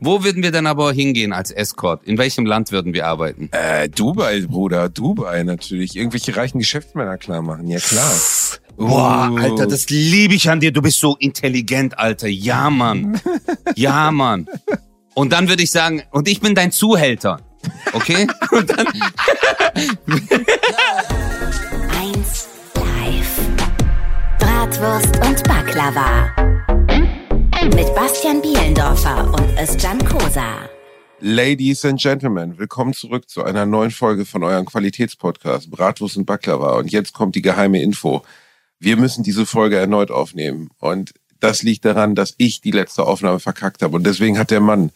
Wo würden wir denn aber hingehen als Escort? In welchem Land würden wir arbeiten? Äh, Dubai, Bruder, Dubai natürlich. Irgendwelche reichen Geschäftsmänner klar machen, ja klar. Boah, Uh. Alter, das liebe ich an dir. Du bist so intelligent, Alter. Ja, Mann. Ja, Mann. Und dann würde ich sagen, und ich bin dein Zuhälter. Okay? Und dann, 1 Live. Bratwurst und Baklava. Mit Bastian Bielendorfer und Özcan Kosa. Ladies and Gentlemen, willkommen zurück zu einer neuen Folge von eurem Qualitätspodcast Bratwurst und Baklava. Und jetzt kommt die geheime Info. Wir müssen diese Folge erneut aufnehmen. Und das liegt daran, dass ich die letzte Aufnahme verkackt habe. Und deswegen hat der Mann,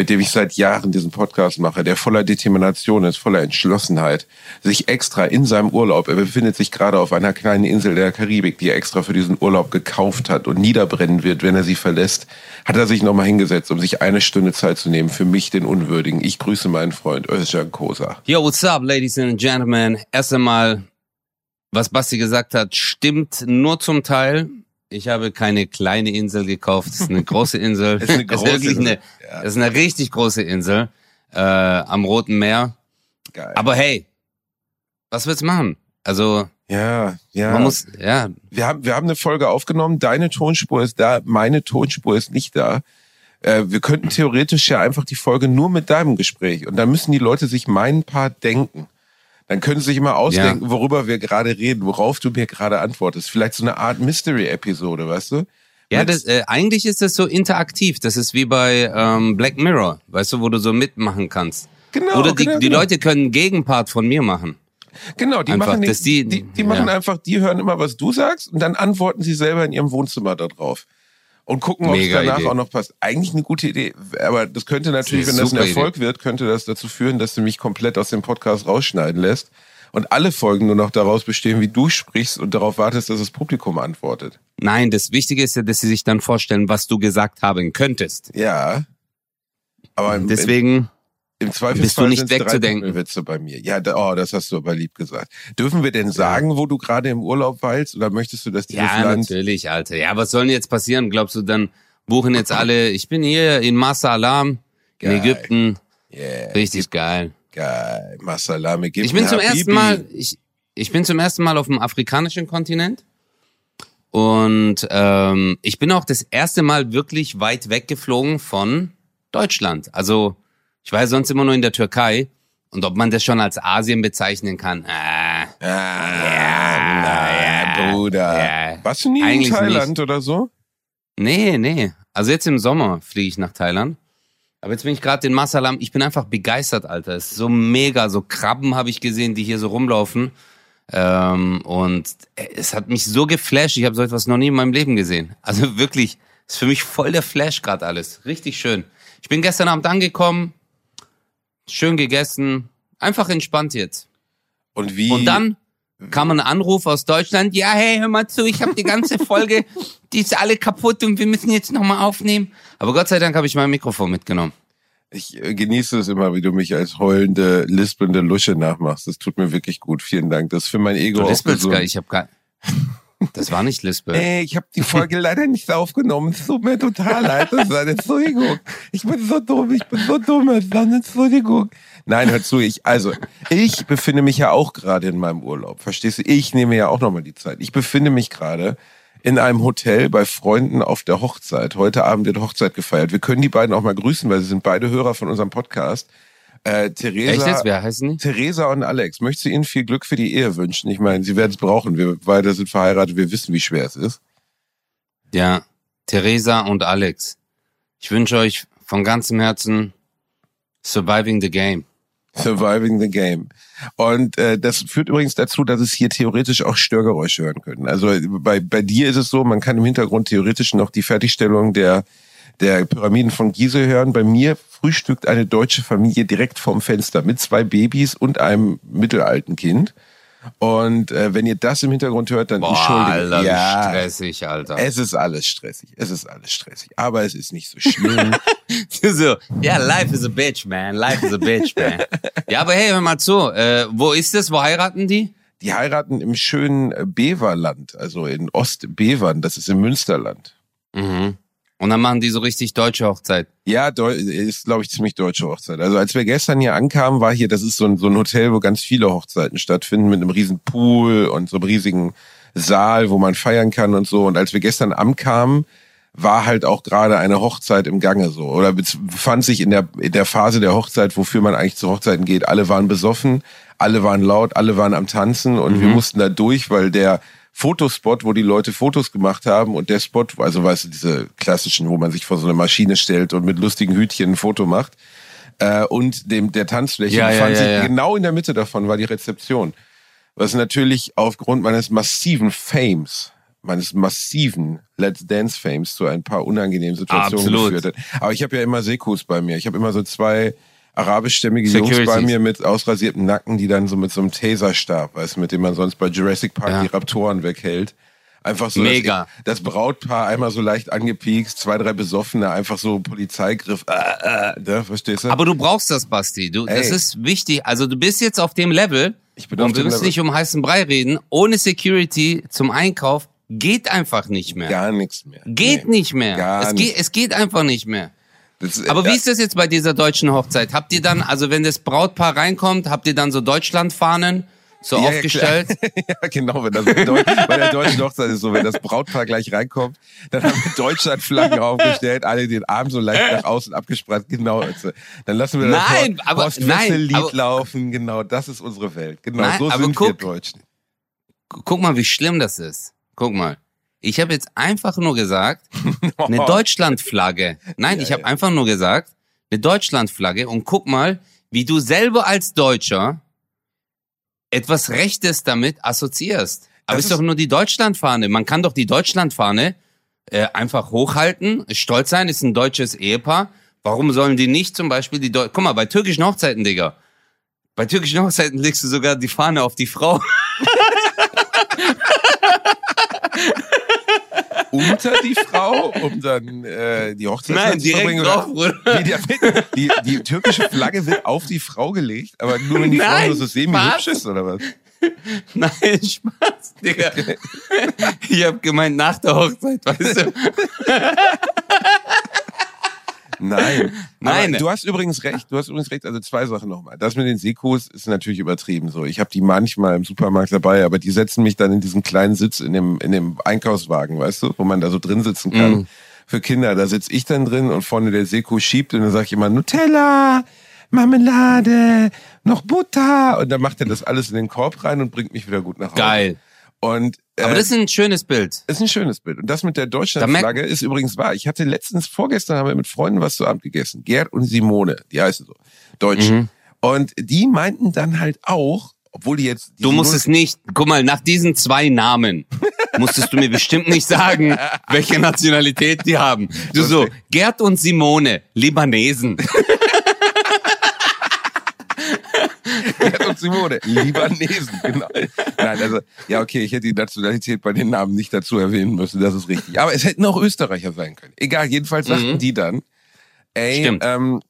mit dem ich seit Jahren diesen Podcast mache, der voller Determination ist, voller Entschlossenheit, sich extra in seinem Urlaub, er befindet sich gerade auf einer kleinen Insel der Karibik, die er extra für diesen Urlaub gekauft hat und niederbrennen wird, wenn er sie verlässt, hat er sich nochmal hingesetzt, um sich eine Stunde Zeit zu nehmen für mich, den Unwürdigen. Ich grüße meinen Freund Özcan Kosa. yo, what's up, ladies and gentlemen? Erst einmal, was Basti gesagt hat, stimmt nur zum Teil. Ich habe keine kleine Insel gekauft, es ist eine große Insel. Es ist eine große wirklich Insel, Eine, ja. Es ist eine richtig große Insel äh, am Roten Meer. Geil. Aber hey, was willst du machen? Also, ja, ja. man muss, ja, wir haben, wir haben eine Folge aufgenommen. Deine Tonspur ist da, meine Tonspur ist nicht da. Äh, wir könnten theoretisch ja einfach die Folge nur mit deinem Gespräch und dann müssen die Leute sich meinen Part denken. Dann können sie sich immer ausdenken, worüber wir gerade reden, worauf du mir gerade antwortest. Vielleicht so eine Art Mystery-Episode, weißt du? Ja, das, äh, eigentlich ist das so interaktiv. Das ist wie bei ähm, Black Mirror, weißt du, wo du so mitmachen kannst. Genau, Oder die, genau, die genau. Leute können einen Gegenpart von mir machen. Genau, die Einfach, machen, dass die, die- die, machen ja. einfach, die hören immer, was du sagst und dann antworten sie selber in ihrem Wohnzimmer da drauf. Und gucken, ob es danach Idee. auch noch passt. Eigentlich eine gute Idee. Aber das könnte natürlich, Das wenn das ein Erfolg wird, könnte das dazu führen, dass du mich komplett aus dem Podcast rausschneiden lässt und alle Folgen nur noch daraus bestehen, wie du sprichst und darauf wartest, dass das Publikum antwortet. Nein, das Wichtige ist ja, dass sie sich dann vorstellen, was du gesagt haben könntest. Ja. Aber Deswegen, im Zweifelsfall bist du nicht wegzudenken. Witze bei mir. Ja, da, oh, das hast du aber lieb gesagt. Dürfen wir denn sagen, wo du gerade im Urlaub weilst oder möchtest du, dass dieses ja, Land natürlich, Alter. Ja, was soll denn jetzt passieren? Glaubst du, dann buchen jetzt alle, ich bin hier in Massa Alam, in. Ägypten. Yeah, Richtig geil. geil. Masalame gibt Ich bin zum ersten Mal, ich, ich bin zum ersten Mal auf dem afrikanischen Kontinent. Und ähm, ich bin auch das erste Mal wirklich weit weggeflogen von Deutschland. Also ich war ja sonst immer nur in der Türkei. Und ob man das schon als Asien bezeichnen kann, äh, Ah, naja, Bruder. ja. Warst du nie Eigentlich in Thailand oder so? nee, nee. Also jetzt im Sommer fliege ich nach Thailand. Aber jetzt bin ich gerade in Masalam. Ich bin einfach begeistert, Alter. Es ist so mega. So Krabben habe ich gesehen, die hier so rumlaufen. Ähm, und es hat mich so geflasht. Ich habe so etwas noch nie in meinem Leben gesehen. Also wirklich, ist für mich voll der Flash gerade alles. Richtig schön. Ich bin gestern Abend angekommen, schön gegessen, einfach entspannt jetzt. Und wie? Und dann kam ein Anruf aus Deutschland. Ja, hey, hör mal zu, ich habe die ganze Folge, die ist alle kaputt und wir müssen jetzt nochmal aufnehmen. Aber Gott sei Dank habe ich mein Mikrofon mitgenommen. Ich äh, genieße es immer, wie du mich als heulende, lispelnde Lusche nachmachst. Das tut mir wirklich gut. Vielen Dank. Das ist für mein Ego Du auch lispelst gesund. gar, ich habe gar... Das war nicht Lispel. Ey, ich habe die Folge leider nicht aufgenommen. Es tut mir total leid. Das ist eine Entschuldigung. Ich bin so dumm. Ich bin so dumm. Es ist eine Entschuldigung. Nein, hör zu. Ich, also, ich befinde mich ja auch gerade in meinem Urlaub. Verstehst du? Ich nehme ja auch nochmal die Zeit. Ich befinde mich gerade in einem Hotel bei Freunden auf der Hochzeit. Heute Abend wird Hochzeit gefeiert. Wir können die beiden auch mal grüßen, weil sie sind beide Hörer von unserem Podcast. Äh, Theresa, Echt jetzt? Wer heißen die? Theresa und Alex, möchtest du ihnen viel Glück für die Ehe wünschen? Ich meine, sie werden es brauchen. Wir beide sind verheiratet, wir wissen, wie schwer es ist. Ja, Theresa und Alex. Ich wünsche euch von ganzem Herzen Surviving the Game. Surviving the Game. Und äh, das führt übrigens dazu, dass es hier theoretisch auch Störgeräusche hören können. Also bei, bei dir ist es so, man kann im Hintergrund theoretisch noch die Fertigstellung der, der Pyramiden von Gizeh hören. Bei mir frühstückt eine deutsche Familie direkt vorm Fenster mit zwei Babys und einem mittelalten Kind. Und äh, wenn ihr das im Hintergrund hört, dann Boah, entschuldigt. Alter, ja, stressig, Alter. es ist alles stressig. Es ist alles stressig. Aber es ist nicht so schlimm. so, ja, life is a bitch, man. Life is a bitch, man. ja, aber hey, hör mal zu. Äh, wo ist das? Wo heiraten die? Die heiraten im schönen äh, Beverland, also in Ostbevern, das ist im Münsterland. Mhm. Und dann machen die so richtig deutsche Hochzeit. Ja, deu- ist, glaube ich, ziemlich deutsche Hochzeit. Also als wir gestern hier ankamen, war hier, das ist so ein, so ein Hotel, wo ganz viele Hochzeiten stattfinden, mit einem riesen Pool und so einem riesigen Saal, wo man feiern kann und so. Und als wir gestern ankamen, war halt auch gerade eine Hochzeit im Gange so. Oder befand sich in der, in der Phase der Hochzeit, wofür man eigentlich zu Hochzeiten geht. Alle waren besoffen, alle waren laut, alle waren am Tanzen und wir mussten da durch, weil der Fotospot, wo die Leute Fotos gemacht haben und der Spot, also weißt du, diese klassischen, wo man sich vor so eine Maschine stellt und mit lustigen Hütchen ein Foto macht, äh, und dem der Tanzfläche Ja, ja, befand ja, sich ja. genau in der Mitte davon war die Rezeption. Was natürlich aufgrund meines massiven Fames, meines massiven Let's Dance Fames zu ein paar unangenehmen Situationen Absolut. geführt hat. Aber ich habe ja immer Sekus bei mir. Ich habe immer so zwei arabischstämmige Jungs Securities. bei mir mit ausrasiertem Nacken, die dann so mit so einem Taserstab, weißt du, mit dem man sonst bei Jurassic Park Ja. die Raptoren weghält. Einfach so Mega. Das, das Brautpaar einmal so leicht angepiekst, zwei, drei Besoffene, einfach so Polizeigriff, äh, äh, ne, verstehst du? Aber du brauchst das, Basti. Du, das ist wichtig. Also du bist jetzt auf dem Level. Ich bin und wir müssen nicht um heißen Brei reden. Ohne Security zum Einkauf geht einfach nicht mehr. Gar nichts mehr. Geht Nee. nicht mehr. Gar es, geht, es geht einfach nicht mehr. Das, Aber wie ist das jetzt bei dieser deutschen Hochzeit? Habt ihr dann, also wenn das Brautpaar reinkommt, habt ihr dann so Deutschlandfahnen so Ja, ja, aufgestellt? klar. ja, genau. Wenn das bei, der deutschen Hochzeit ist so, wenn das Brautpaar gleich reinkommt, dann haben wir Deutschlandflaggen aufgestellt, alle den Arm so leicht nach außen abgespreizt. Genau. Also, dann lassen wir das Nein, Horst- aber- Horst nein, Wessel-Lied aber- laufen. Genau, das ist unsere Welt. Genau, Nein, so sind wir guck. Deutschen. Guck mal, wie schlimm das ist. Guck mal. Ich habe jetzt einfach nur gesagt, eine Deutschlandflagge. Nein, Ja, ich habe ja. einfach nur gesagt, eine Deutschlandflagge und guck mal, wie du selber als Deutscher etwas Rechtes damit assoziierst. Aber Das ist doch ist- nur die Deutschlandfahne. Man kann doch die Deutschlandfahne äh, einfach hochhalten, stolz sein, ist ein deutsches Ehepaar. Warum sollen die nicht zum Beispiel die Deu Guck mal, bei türkischen Hochzeiten, Digga. Bei türkischen Hochzeiten legst du sogar die Fahne auf die Frau. Unter die Frau, um dann äh, die Hochzeit Nein, zu verbringen. oder- drauf. Nee, der die, die türkische Flagge wird auf die Frau gelegt, aber nur wenn die Frau Nein, nur so semi-hübsch ist, oder was? Nein, Spaß, Digga. Ich hab gemeint nach der Hochzeit, weißt du? Nein. Nein. Du hast übrigens recht, du hast übrigens recht, also zwei Sachen nochmal. Das mit den Sekos ist natürlich übertrieben so. Ich habe die manchmal im Supermarkt dabei, aber die setzen mich dann in diesen kleinen Sitz in dem, in dem Einkaufswagen, weißt du, wo man da so drin sitzen kann. Mhm. Für Kinder, da sitz ich dann drin und vorne der Seko schiebt und dann sag ich immer Nutella, Marmelade, noch Butter und dann macht er das alles in den Korb rein und bringt mich wieder gut nach Hause. Geil. Und äh, Aber das ist ein schönes Bild. ist ein schönes Bild. Und das mit der Deutschlandflagge ist übrigens wahr. Ich hatte letztens, vorgestern haben wir mit Freunden was zu Abend gegessen. Gerd und Simone, die heißen so. Deutsch. Mhm. Und die meinten dann halt auch, obwohl die jetzt... die Du musst es nicht, guck mal, nach diesen zwei Namen musstest du mir bestimmt nicht sagen, welche Nationalität die haben. Du so, Gerd und Simone, Libanesen. Gerd und Simone, Libanesen, genau. Nein, also, ja, okay, ich hätte die Nationalität bei den Namen nicht dazu erwähnen müssen, das ist richtig. Aber es hätten auch Österreicher sein können. Egal, jedenfalls sagten Mhm. die dann, ey, Stimmt. ähm,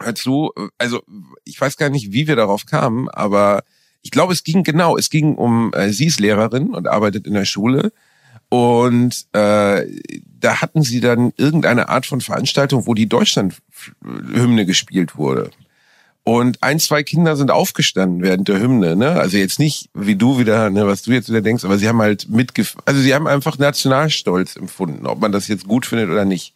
hör zu, also ich weiß gar nicht, wie wir darauf kamen, aber ich glaube, es ging genau, es ging um, äh, sie ist Lehrerin und arbeitet in der Schule und äh, da hatten sie dann irgendeine Art von Veranstaltung, wo die Deutschlandhymne gespielt wurde. Und ein, zwei Kinder sind aufgestanden während der Hymne, ne? Also jetzt nicht wie du wieder, ne, was du jetzt wieder denkst, aber sie haben halt mitgef also sie haben einfach Nationalstolz empfunden, ob man das jetzt gut findet oder nicht.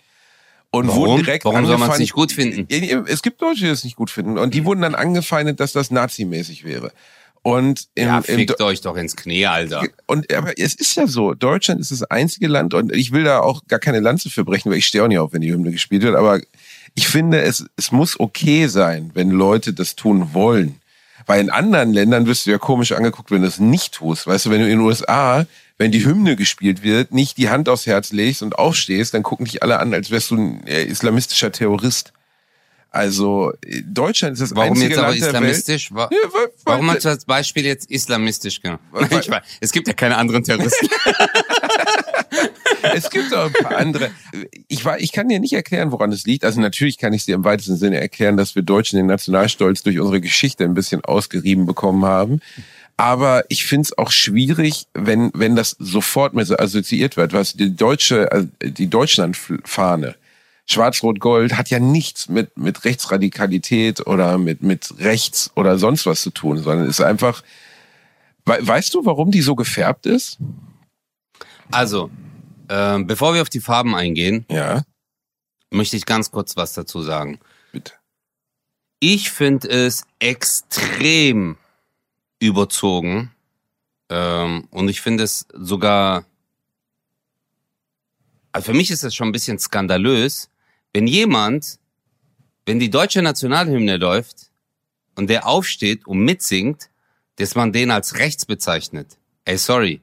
Und Warum? wurden direkt Warum soll man es angefeindet- nicht gut finden? Es gibt Leute, die das nicht gut finden. Und die wurden dann angefeindet, dass das nazimäßig wäre. Und im, Ja, im, fickt euch doch ins Knie, Alter. und aber es ist ja so, Deutschland ist das einzige Land und ich will da auch gar keine Lanze für brechen, weil ich stehe auch nicht auf, wenn die Hymne gespielt wird, aber ich finde, es, es muss okay sein, wenn Leute das tun wollen. Weil in anderen Ländern wirst du ja komisch angeguckt, wenn du es nicht tust. Weißt du, wenn du in den USA, wenn die Hymne gespielt wird, nicht die Hand aufs Herz legst und aufstehst, dann gucken dich alle an, als wärst du ein äh, islamistischer Terrorist. Also äh, Deutschland ist das Warum einzige jetzt aber Land der Welt. islamistisch? Wa- Ja, weil- Warum hast du als Beispiel jetzt islamistisch genommen? Weil- es gibt ja keine anderen Terroristen. Es gibt auch ein paar andere. Ich, war, ich kann dir nicht erklären, woran es liegt. Also natürlich kann ich dir im weitesten Sinne erklären, dass wir Deutschen den Nationalstolz durch unsere Geschichte ein bisschen ausgerieben bekommen haben. Aber ich finde es auch schwierig, wenn, wenn das sofort mit so assoziiert wird. Was die deutsche, also die Deutschlandfahne, Schwarz-Rot-Gold, hat ja nichts mit, mit Rechtsradikalität oder mit, mit Rechts oder sonst was zu tun, sondern ist einfach, weißt du, warum die so gefärbt ist? Also, äh, bevor wir auf die Farben eingehen, Ja, möchte ich ganz kurz was dazu sagen. bitte. Ich finde es extrem überzogen ähm, und ich finde es sogar, also für mich ist es schon ein bisschen skandalös, wenn jemand, wenn die deutsche Nationalhymne läuft und der aufsteht und mitsingt, dass man den als rechts bezeichnet. Ey, sorry.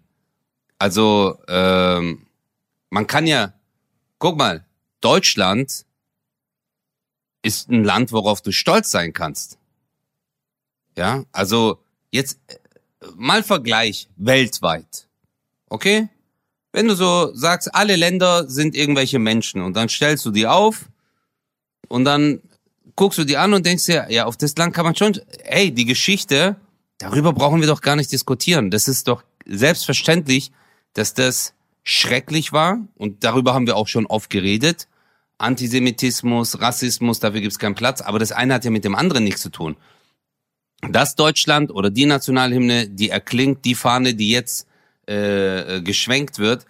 Also, ähm, man kann ja, guck mal, Deutschland ist ein Land, worauf du stolz sein kannst. Ja, also jetzt äh, mal Vergleich weltweit. Okay? Wenn du so sagst, alle Länder sind irgendwelche Menschen und dann stellst du die auf und dann guckst du die an und denkst dir, ja, auf das Land kann man schon, ey, die Geschichte, darüber brauchen wir doch gar nicht diskutieren. Das ist doch selbstverständlich, dass das schrecklich war und darüber haben wir auch schon oft geredet. Antisemitismus, Rassismus, dafür gibt es keinen Platz, aber das eine hat ja mit dem anderen nichts zu tun. Das Deutschland oder die Nationalhymne, die erklingt, die Fahne, die jetzt äh, geschwenkt wird,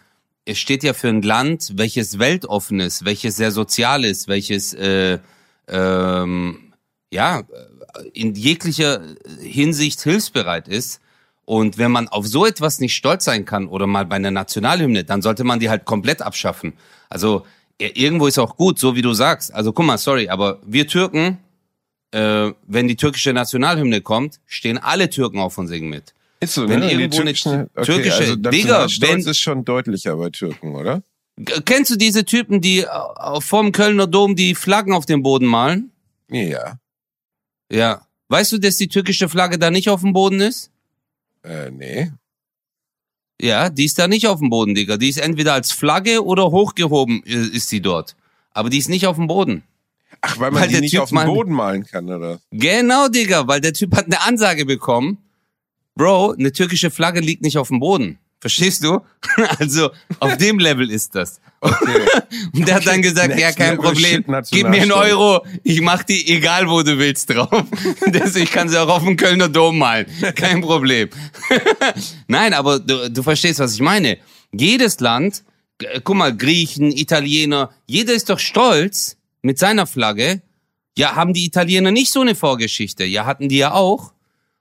es steht ja für ein Land, welches weltoffen ist, welches sehr sozial ist, welches äh, ähm, ja in jeglicher Hinsicht hilfsbereit ist. Und wenn man auf so etwas nicht stolz sein kann oder mal bei einer Nationalhymne, dann sollte man die halt komplett abschaffen. Also irgendwo ist auch gut, so wie du sagst. Also guck mal, sorry, aber wir Türken, äh, wenn die türkische Nationalhymne kommt, stehen alle Türken auf und singen mit. Ist so, Wenn ne? Die irgendwo eine türkischen- türkische- also Digga, wenn- ist schon deutlicher bei Türken, oder? Kennst du diese Typen, die äh, vorm Kölner Dom die Flaggen auf den Boden malen? Ja. Ja. Weißt du, dass die türkische Flagge da nicht auf dem Boden ist? Äh, nee. Ja, die ist da nicht auf dem Boden, Digga. Die ist entweder als Flagge oder hochgehoben ist sie dort. Aber die ist nicht auf dem Boden. Ach, weil man Weil die nicht Typ auf den mal- Boden malen kann, oder? Genau, Digga, weil der Typ hat eine Ansage bekommen. Bro, eine türkische Flagge liegt nicht auf dem Boden. Verstehst du? Also, auf dem Level ist das. Okay. Und der hat dann gesagt, Next ja, kein Problem, gib mir einen. Euro, ich mach die egal, wo du willst drauf. Deswegen kann sie auch auf dem Kölner Dom malen. Kein Problem. Nein, aber du, du verstehst, was ich meine. Jedes Land, guck mal, Griechen, Italiener, jeder ist doch stolz mit seiner Flagge. Ja, haben die Italiener nicht so eine Vorgeschichte? Ja, hatten die ja auch.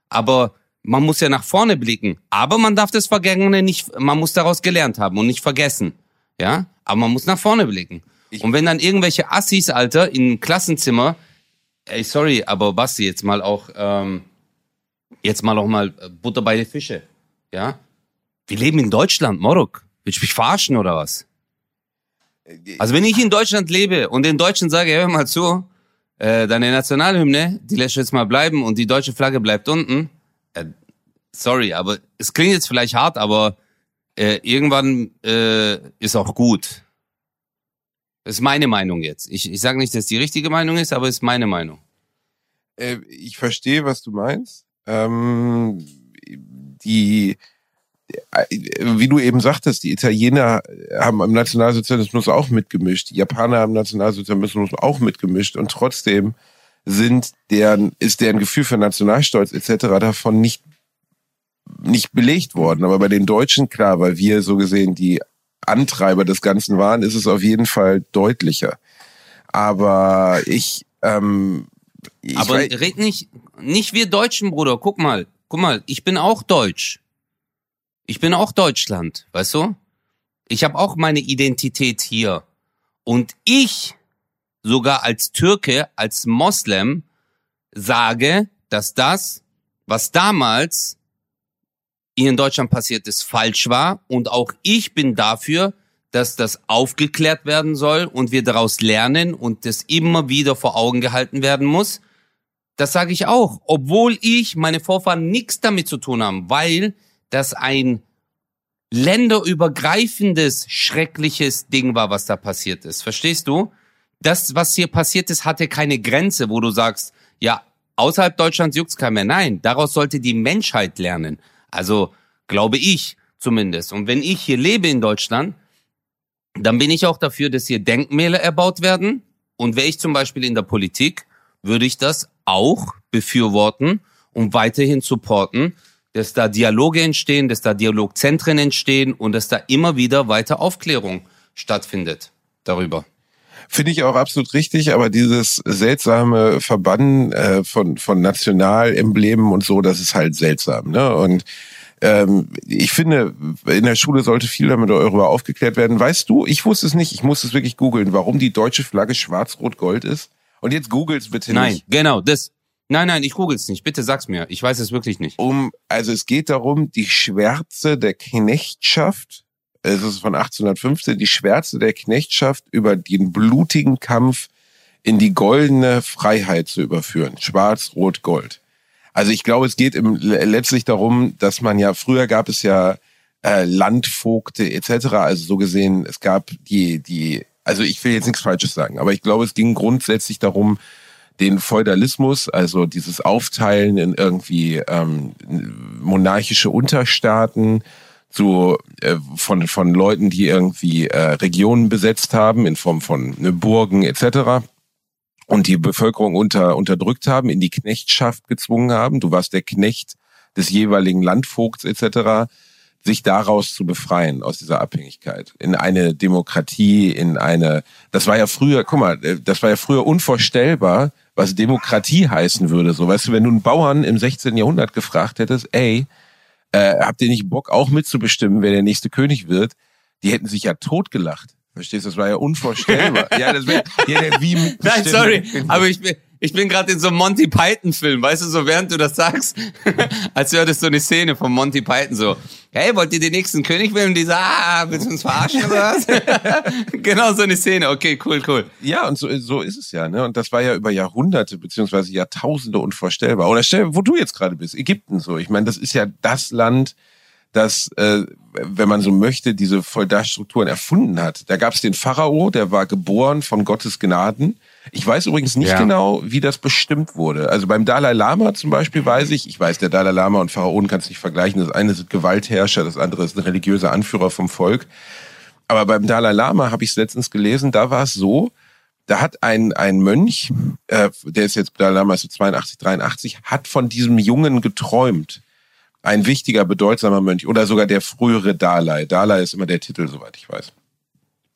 Aber man muss ja nach vorne blicken. Aber man darf das Vergangene nicht, man muss daraus gelernt haben und nicht vergessen. Ja, aber man muss nach vorne blicken. und wenn dann irgendwelche Assis, Alter, im Klassenzimmer, ey, sorry, aber Basti, jetzt mal auch, ähm, jetzt mal auch mal äh, Butter bei den Fische. Ja, wir leben in Deutschland, Morok. Willst du mich verarschen oder was? Also wenn ich in Deutschland lebe und den Deutschen sage, hör mal zu, äh, deine Nationalhymne, die lässt du jetzt mal bleiben und die deutsche Flagge bleibt unten. Sorry, aber es klingt jetzt vielleicht hart, aber äh, irgendwann äh, ist auch gut. Das ist meine Meinung jetzt. Ich, ich sage nicht, dass die richtige Meinung ist, aber es ist meine Meinung. Äh, ich verstehe, was du meinst. Ähm, die, äh, wie du eben sagtest, die Italiener haben am Nationalsozialismus auch mitgemischt, die Japaner haben am Nationalsozialismus auch mitgemischt und trotzdem sind deren, ist deren Gefühl für Nationalstolz etc. davon nicht, nicht belegt worden. Aber bei den Deutschen, klar, weil wir so gesehen die Antreiber des Ganzen waren, ist es auf jeden Fall deutlicher. Aber ich, ähm, ich aber weiß- red nicht, nicht wir Deutschen, Bruder. Guck mal, guck mal, ich bin auch Deutsch. Ich bin auch Deutschland, weißt du? Ich habe auch meine Identität hier. Und ich, sogar als Türke, als Moslem, sage, dass das, was damals hier in Deutschland passiert ist, falsch war. Und auch ich bin dafür, dass das aufgeklärt werden soll und wir daraus lernen und das immer wieder vor Augen gehalten werden muss. Das sage ich auch, obwohl ich, meine Vorfahren nichts damit zu tun haben, weil das ein länderübergreifendes, schreckliches Ding war, was da passiert ist. Verstehst du? Das, was hier passiert ist, hatte keine Grenze, wo du sagst, ja, außerhalb Deutschlands juckt's keiner mehr. Nein, daraus sollte die Menschheit lernen. Also glaube ich zumindest. Und wenn ich hier lebe in Deutschland, dann bin ich auch dafür, dass hier Denkmäler erbaut werden. Und wäre ich zum Beispiel in der Politik, würde ich das auch befürworten und weiterhin supporten, dass da Dialoge entstehen, dass da Dialogzentren entstehen und dass da immer wieder weiter Aufklärung stattfindet darüber. Finde ich auch absolut richtig, aber dieses seltsame Verbannen äh, von, von Nationalemblemen und so, das ist halt seltsam. Ne? Und ähm, ich finde, in der Schule sollte viel damit darüber aufgeklärt werden. Weißt du, ich wusste es nicht, ich musste es wirklich googeln, warum die deutsche Flagge schwarz-rot-gold ist. Und jetzt googel's bitte Nein, nicht. genau, das. Nein, nein, ich googel's nicht. Bitte sag's mir. Ich weiß es wirklich nicht. Um, also es geht darum, die Schwärze der Knechtschaft, es ist von 1815, die Schwärze der Knechtschaft über den blutigen Kampf in die goldene Freiheit zu überführen. Schwarz, Rot, Gold. Also ich glaube, es geht im, letztlich darum, dass man ja, früher gab es ja äh, Landvogte etc. Also so gesehen, es gab die, die, also ich will jetzt nichts Falsches sagen, aber ich glaube, es ging grundsätzlich darum, den Feudalismus, also dieses Aufteilen in irgendwie ähm, monarchische Unterstaaten, zu äh, von von Leuten, die irgendwie äh, Regionen besetzt haben in Form von ne, Burgen etc. und die Bevölkerung unter unterdrückt haben, in die Knechtschaft gezwungen haben. Du warst der Knecht des jeweiligen Landvogts etc. Sich daraus zu befreien aus dieser Abhängigkeit in eine Demokratie, in eine. Das war ja früher, guck mal, äh, das war ja früher unvorstellbar, was Demokratie heißen würde. So, weißt du, wenn du einen Bauern im 16. Jahrhundert gefragt hättest, ey, äh, habt ihr nicht Bock auch mitzubestimmen, wer der nächste König wird? Die hätten sich ja totgelacht. Verstehst du? Das war ja unvorstellbar. ja, das wäre ja, wie Nein, sorry, aber ich bin, ich bin gerade in so einem Monty Python Film, weißt du, so während du das sagst, als das so eine Szene von Monty Python so, hey, wollt ihr den nächsten König wählen? Und die sagen, ah, willst du uns verarschen oder was? genau so eine Szene, okay, cool, cool. Ja, und so, so ist es ja, ne? Und das war ja über Jahrhunderte beziehungsweise Jahrtausende unvorstellbar. Oder stell, wo du jetzt gerade bist, Ägypten so. Ich meine, das ist ja das Land, das, äh, wenn man so möchte, diese Feudalstrukturen erfunden hat. Da gab es den Pharao, der war geboren von Gottes Gnaden. Ich weiß übrigens nicht Ja. genau, wie das bestimmt wurde. Also beim Dalai Lama zum Beispiel weiß ich, ich weiß, der Dalai Lama und Pharaonen kannst nicht vergleichen. Das eine sind Gewaltherrscher, das andere ist ein religiöser Anführer vom Volk. Aber beim Dalai Lama habe ich es letztens gelesen, da war es so, da hat ein, ein Mönch, äh, der ist jetzt Dalai Lama ist so 82, 83, hat von diesem Jungen geträumt. Ein wichtiger, bedeutsamer Mönch oder sogar der frühere Dalai. Dalai ist immer der Titel, soweit ich weiß.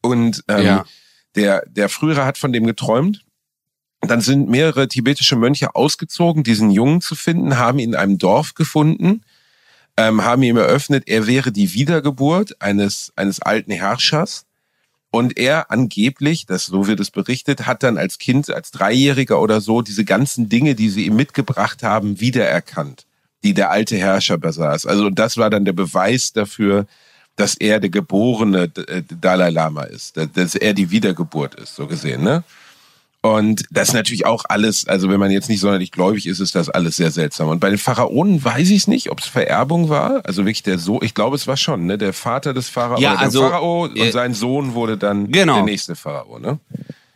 Und ähm, Ja. Der, der frühere hat von dem geträumt. Dann sind mehrere tibetische Mönche ausgezogen, diesen Jungen zu finden, haben ihn in einem Dorf gefunden, ähm, haben ihm eröffnet, er wäre die Wiedergeburt eines, eines alten Herrschers. Und er angeblich, das so wird es berichtet, hat dann als Kind, als Dreijähriger oder so, diese ganzen Dinge, die sie ihm mitgebracht haben, wiedererkannt, die der alte Herrscher besaß. Also das war dann der Beweis dafür, dass er der geborene äh, Dalai Lama ist, dass- er die Wiedergeburt ist, so gesehen, ne? Und das ist natürlich auch alles, also wenn man jetzt nicht sonderlich gläubig ist, ist das alles sehr seltsam. Und bei den Pharaonen weiß ich es nicht, ob es Vererbung war. Also wirklich der Sohn, ich glaube, es war schon, ne? Der Vater des Pharao, Ja, also, Pharao äh, und sein Sohn wurde dann genau. der nächste Pharao, ne?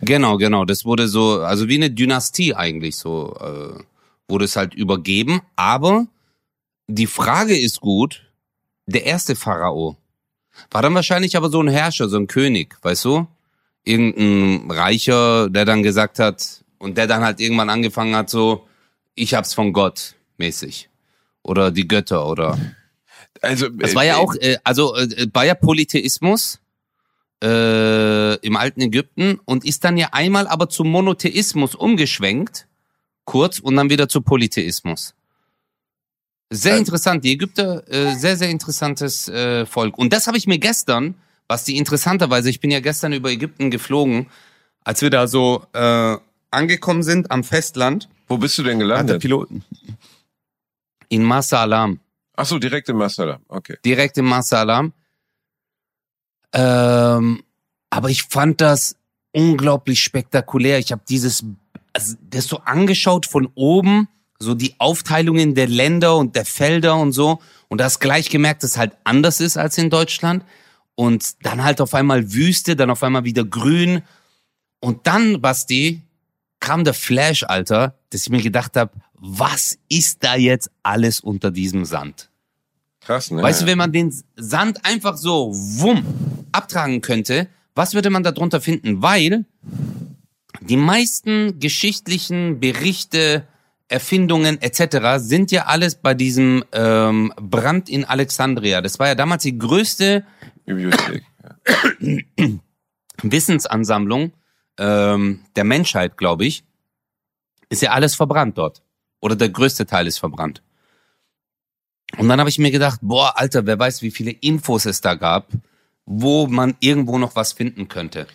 Genau, genau. Das wurde so, also wie eine Dynastie eigentlich so, äh, wurde es halt übergeben. Aber die Frage ist gut, der erste Pharao war dann wahrscheinlich aber so ein Herrscher, so ein König, weißt du? Irgendein Reicher, der dann gesagt hat, und der dann halt irgendwann angefangen hat, so, ich hab's von Gott mäßig. Oder die Götter oder. Also Es war ja äh, auch, äh, also äh, war ja Polytheismus äh, im alten Ägypten und ist dann ja einmal aber zum Monotheismus umgeschwenkt, kurz, und dann wieder zu Polytheismus. Sehr Ähm. interessant, die Ägypter, äh, sehr, sehr interessantes äh, Volk. Und das habe ich mir gestern, was die interessanterweise, ich bin ja gestern über Ägypten geflogen, als wir da so äh, angekommen sind am Festland, Wo bist du denn hat der gelandet? Piloten in Masa Alam. Ach so, direkt im Masala. Okay. direkt im Master Alarm. Ähm, aber ich fand das unglaublich spektakulär. Ich habe dieses, also das so angeschaut von oben, so die Aufteilungen der Länder und der Felder und so. Und da hast gleich gemerkt, dass es halt anders ist als in Deutschland. Und dann halt auf einmal Wüste, dann auf einmal wieder grün. Und dann, Basti, kam der Flash, Alter, dass ich mir gedacht habe, was ist da jetzt alles unter diesem Sand? Krass, ne? Weißt du, wenn man den Sand einfach so wumm abtragen könnte, was würde man darunter finden? Weil die meisten geschichtlichen Berichte, Erfindungen etc. sind ja alles bei diesem ähm, Brand in Alexandria. Das war ja damals die größte Bibliothek. Wissensansammlung ähm, der Menschheit, glaube ich. Ist ja alles verbrannt dort. Oder der größte Teil ist verbrannt. Und dann habe ich mir gedacht, boah, Alter, wer weiß, wie viele Infos es da gab, wo man irgendwo noch was finden könnte.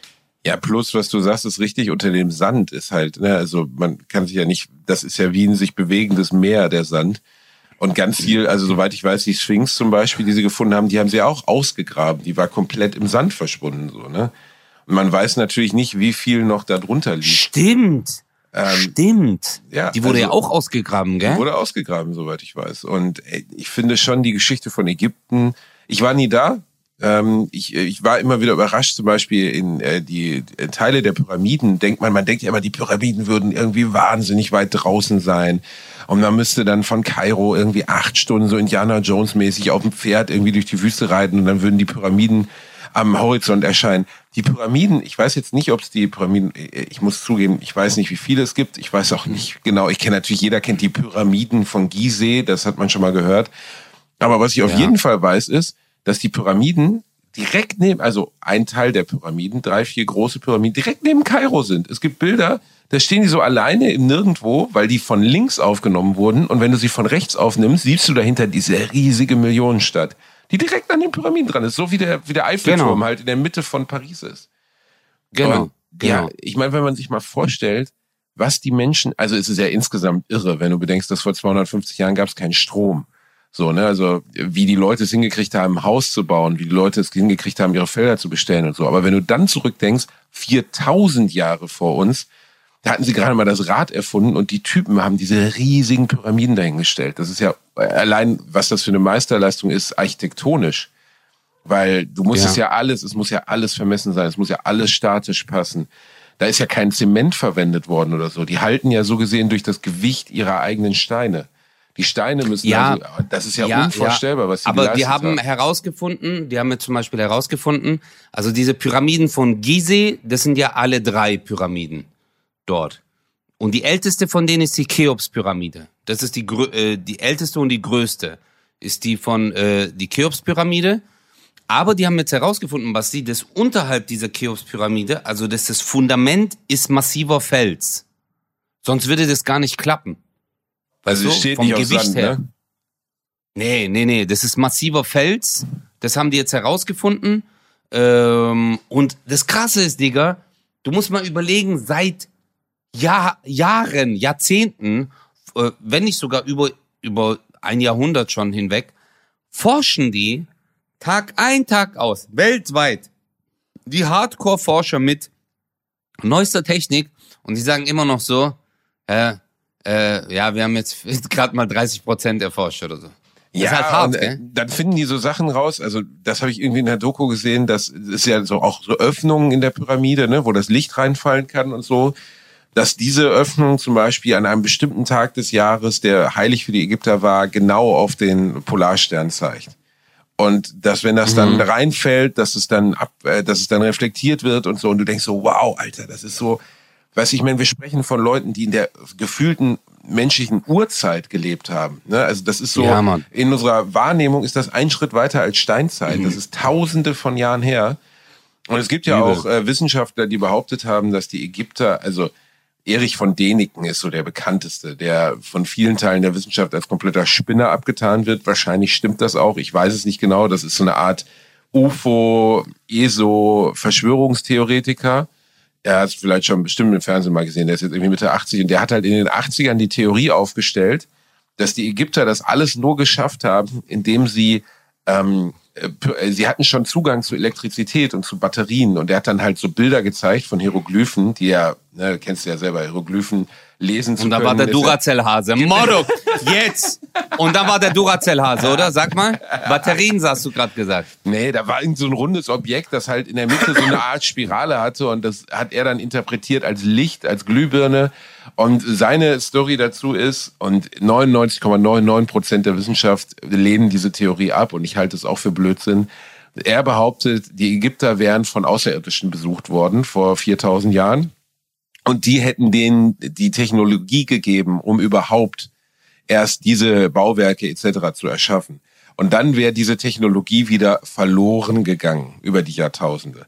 Ja, plus, was du sagst, ist richtig, unter dem Sand ist halt, ne, also man kann sich ja nicht, das ist ja wie ein sich bewegendes Meer, der Sand. Und ganz viel, also soweit ich weiß, die Sphinx zum Beispiel, die sie gefunden haben, die haben sie auch ausgegraben. Die war komplett im Sand verschwunden, so, ne? Und man weiß natürlich nicht, wie viel noch da drunter liegt. Stimmt. Ähm, Stimmt. ja, Die wurde also- ja auch ausgegraben, gell? Die wurde ausgegraben, soweit ich weiß. Und ey, ich finde schon die Geschichte von Ägypten. Ich war nie da. Ähm, ich, ich war immer wieder überrascht, zum Beispiel in äh, die äh, Teile der Pyramiden. Denkt man, man denkt ja immer, die Pyramiden würden irgendwie wahnsinnig weit draußen sein. Und man müsste dann von Kairo irgendwie acht Stunden so Indiana Jones mäßig auf dem Pferd irgendwie durch die Wüste reiten und dann würden die Pyramiden am Horizont erscheinen. Die Pyramiden, ich weiß jetzt nicht, ob es die Pyramiden, ich muss zugeben, ich weiß nicht, wie viele es gibt. Ich weiß auch nicht genau. Ich kenne natürlich, jeder kennt die Pyramiden von Gizeh, das hat man schon mal gehört. Aber was ich auf Ja. jeden Fall weiß, ist, dass die Pyramiden direkt neben, also ein Teil der Pyramiden, drei, vier große Pyramiden, direkt neben Kairo sind. Es gibt Bilder, da stehen die so alleine im Nirgendwo, weil die von links aufgenommen wurden. Und wenn du sie von rechts aufnimmst, siehst du dahinter diese riesige Millionenstadt, die direkt an den Pyramiden dran ist. So wie der, wie der Eiffelturm Genau. halt in der Mitte von Paris ist. Genau. Und, genau. Ja, ich meine, wenn man sich mal vorstellt, was die Menschen, also es ist ja insgesamt irre, wenn du bedenkst, dass vor 250 Jahren gab es keinen Strom. So, ne, also wie die Leute es hingekriegt haben, ein Haus zu bauen, wie die Leute es hingekriegt haben, ihre Felder zu bestellen und so. Aber wenn du dann zurückdenkst, 4000 Jahre vor uns, da hatten sie gerade mal das Rad erfunden und die Typen haben diese riesigen Pyramiden dahingestellt. Das ist ja äh, allein, was das für eine Meisterleistung ist, architektonisch. Weil du musst Ja. es ja alles, es muss ja alles vermessen sein, es muss ja alles statisch passen. Da ist ja kein Zement verwendet worden oder so. Die halten ja so gesehen durch das Gewicht ihrer eigenen Steine. Die Steine müssen Ja. also, das ist ja, unvorstellbar, was sie Aber die geleistet haben herausgefunden, die haben jetzt zum Beispiel herausgefunden, also diese Pyramiden von Gizeh, das sind ja alle drei Pyramiden dort. Und die älteste von denen ist die Cheops-Pyramide. Das ist die, äh, die älteste und die größte. Ist die von äh, die Cheops-Pyramide. Aber die haben jetzt herausgefunden, was sie, das unterhalb dieser Cheops-Pyramide, also das, das Fundament ist massiver Fels. Sonst würde das gar nicht klappen. Also Weißt du, steht vom nicht Gewicht Sand, her. ne? Nee, nee, nee, das ist massiver Fels. Das haben die jetzt herausgefunden. Ähm, und das Krasse ist, Digga, du musst mal überlegen, seit Jahr, Jahren, Jahrzehnten, äh, wenn nicht sogar über, über ein Jahrhundert schon hinweg, forschen die Tag ein, Tag aus, weltweit, die Hardcore-Forscher mit neuester Technik und die sagen immer noch so, äh, äh, ja, wir haben jetzt gerade mal 30 Prozent erforscht oder so. Das Ja, halt hart, und, äh, dann finden die so Sachen raus. Also das habe ich irgendwie in der Doku gesehen. Das ist ja so auch so Öffnungen in der Pyramide, ne, wo das Licht reinfallen kann und so. Dass diese Öffnung zum Beispiel an einem bestimmten Tag des Jahres, der heilig für die Ägypter war, genau auf den Polarstern zeigt. Und dass wenn das dann reinfällt, dass es dann ab, äh, dass es dann reflektiert wird und so. Und du denkst so, wow, Alter, das ist so. Weißt du, ich meine, wir sprechen von Leuten, die in der gefühlten menschlichen Urzeit gelebt haben. Ne? Also das ist so, Ja, in unserer Wahrnehmung ist das ein Schritt weiter als Steinzeit. Das ist tausende von Jahren her. Und es gibt ja Übel. auch äh, Wissenschaftler, die behauptet haben, dass die Ägypter, also Erich von Däniken ist so der bekannteste, der von vielen Teilen der Wissenschaft als kompletter Spinner abgetan wird. Wahrscheinlich stimmt das auch. Ich weiß es nicht genau. Das ist so eine Art UFO, ESO, Verschwörungstheoretiker. Er hat vielleicht schon bestimmt im Fernsehen mal gesehen. Der ist jetzt irgendwie Mitte 80 und der hat halt in den 80ern die Theorie aufgestellt, dass die Ägypter das alles nur geschafft haben, indem sie ähm, äh, sie hatten schon Zugang zu Elektrizität und zu Batterien und er hat dann halt so Bilder gezeigt von Hieroglyphen, die er Ne, kennst du ja selber, Hieroglyphen lesen zu Und da können. war der Duracell-Hase. Mordok, jetzt! Und dann war der Duracell-Hase, oder? Sag mal. Batterien, hast du gerade gesagt. Nee, da war irgend so ein rundes Objekt, das halt in der Mitte so eine Art Spirale hatte und das hat er dann interpretiert als Licht, als Glühbirne. Und seine Story dazu ist, und 99,99 Prozent der Wissenschaft lehnen diese Theorie ab und ich halte es auch für Blödsinn. Er behauptet, die Ägypter wären von Außerirdischen besucht worden vor 4000 Jahren und die hätten denen die Technologie gegeben, um überhaupt erst diese Bauwerke etc. zu erschaffen. Und dann wäre diese Technologie wieder verloren gegangen über die Jahrtausende.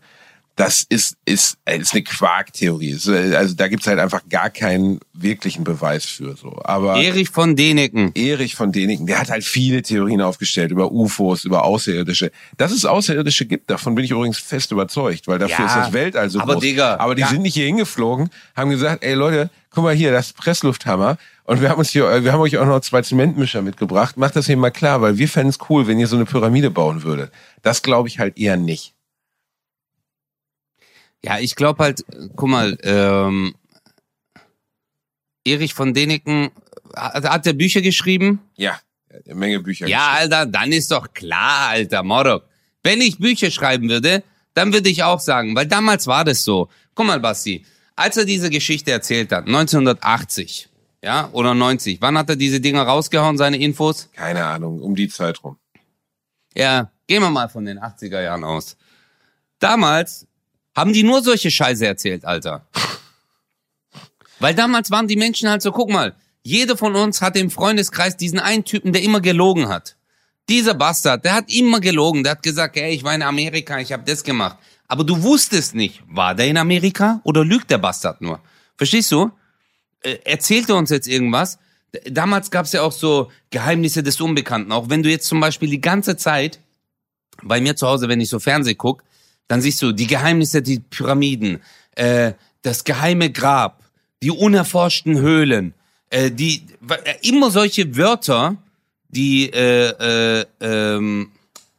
Das ist, ist, ist eine Quarktheorie. Es- Also da gibt's halt einfach gar keinen wirklichen Beweis für so. Aber Erich von Däniken. Erich von Däniken, der hat halt viele Theorien aufgestellt über UFOs, über Außerirdische. Dass es Außerirdische gibt, davon bin ich übrigens fest überzeugt, weil dafür Ja, ist das Weltall so aber groß. Digga, aber die ja. sind nicht hier hingeflogen, haben gesagt, ey Leute, guck mal hier, das ist Presslufthammer. Und wir haben uns hier, wir haben euch auch noch zwei Zementmischer mitgebracht. Macht das hier mal klar, weil wir fänden es cool, wenn ihr so eine Pyramide bauen würdet. Das glaube ich halt eher nicht. Ja, ich glaube halt, guck mal, ähm, Erich von Däniken, hat, hat der Bücher geschrieben? Ja, eine Menge Bücher. Ja, Alter, dann ist doch klar, Alter, Morok. Wenn ich Bücher schreiben würde, dann würde ich auch sagen, weil damals war das so. Guck mal, Basti, als er diese Geschichte erzählt hat, 1980, ja, oder 90, wann hat er diese Dinger rausgehauen, seine Infos? Keine Ahnung, um die Zeit rum. Ja, gehen wir mal von den 80er Jahren aus. Damals haben die nur solche Scheiße erzählt, Alter. Weil damals waren die Menschen halt so, guck mal, jeder von uns hatte im Freundeskreis diesen einen Typen, der immer gelogen hat. Dieser Bastard, der hat immer gelogen, der hat gesagt, hey, ich war in Amerika, ich habe das gemacht. Aber du wusstest nicht, war der in Amerika oder lügt der Bastard nur? Verstehst du? Äh, erzählt er uns jetzt irgendwas? Damals gab es ja auch so Geheimnisse des Unbekannten. Auch wenn du jetzt zum Beispiel die ganze Zeit bei mir zu Hause, wenn ich so Fernseh guck, dann siehst du die Geheimnisse, die Pyramiden, äh, das geheime Grab, die unerforschten Höhlen, äh, die äh, immer solche Wörter, die äh, äh, ähm,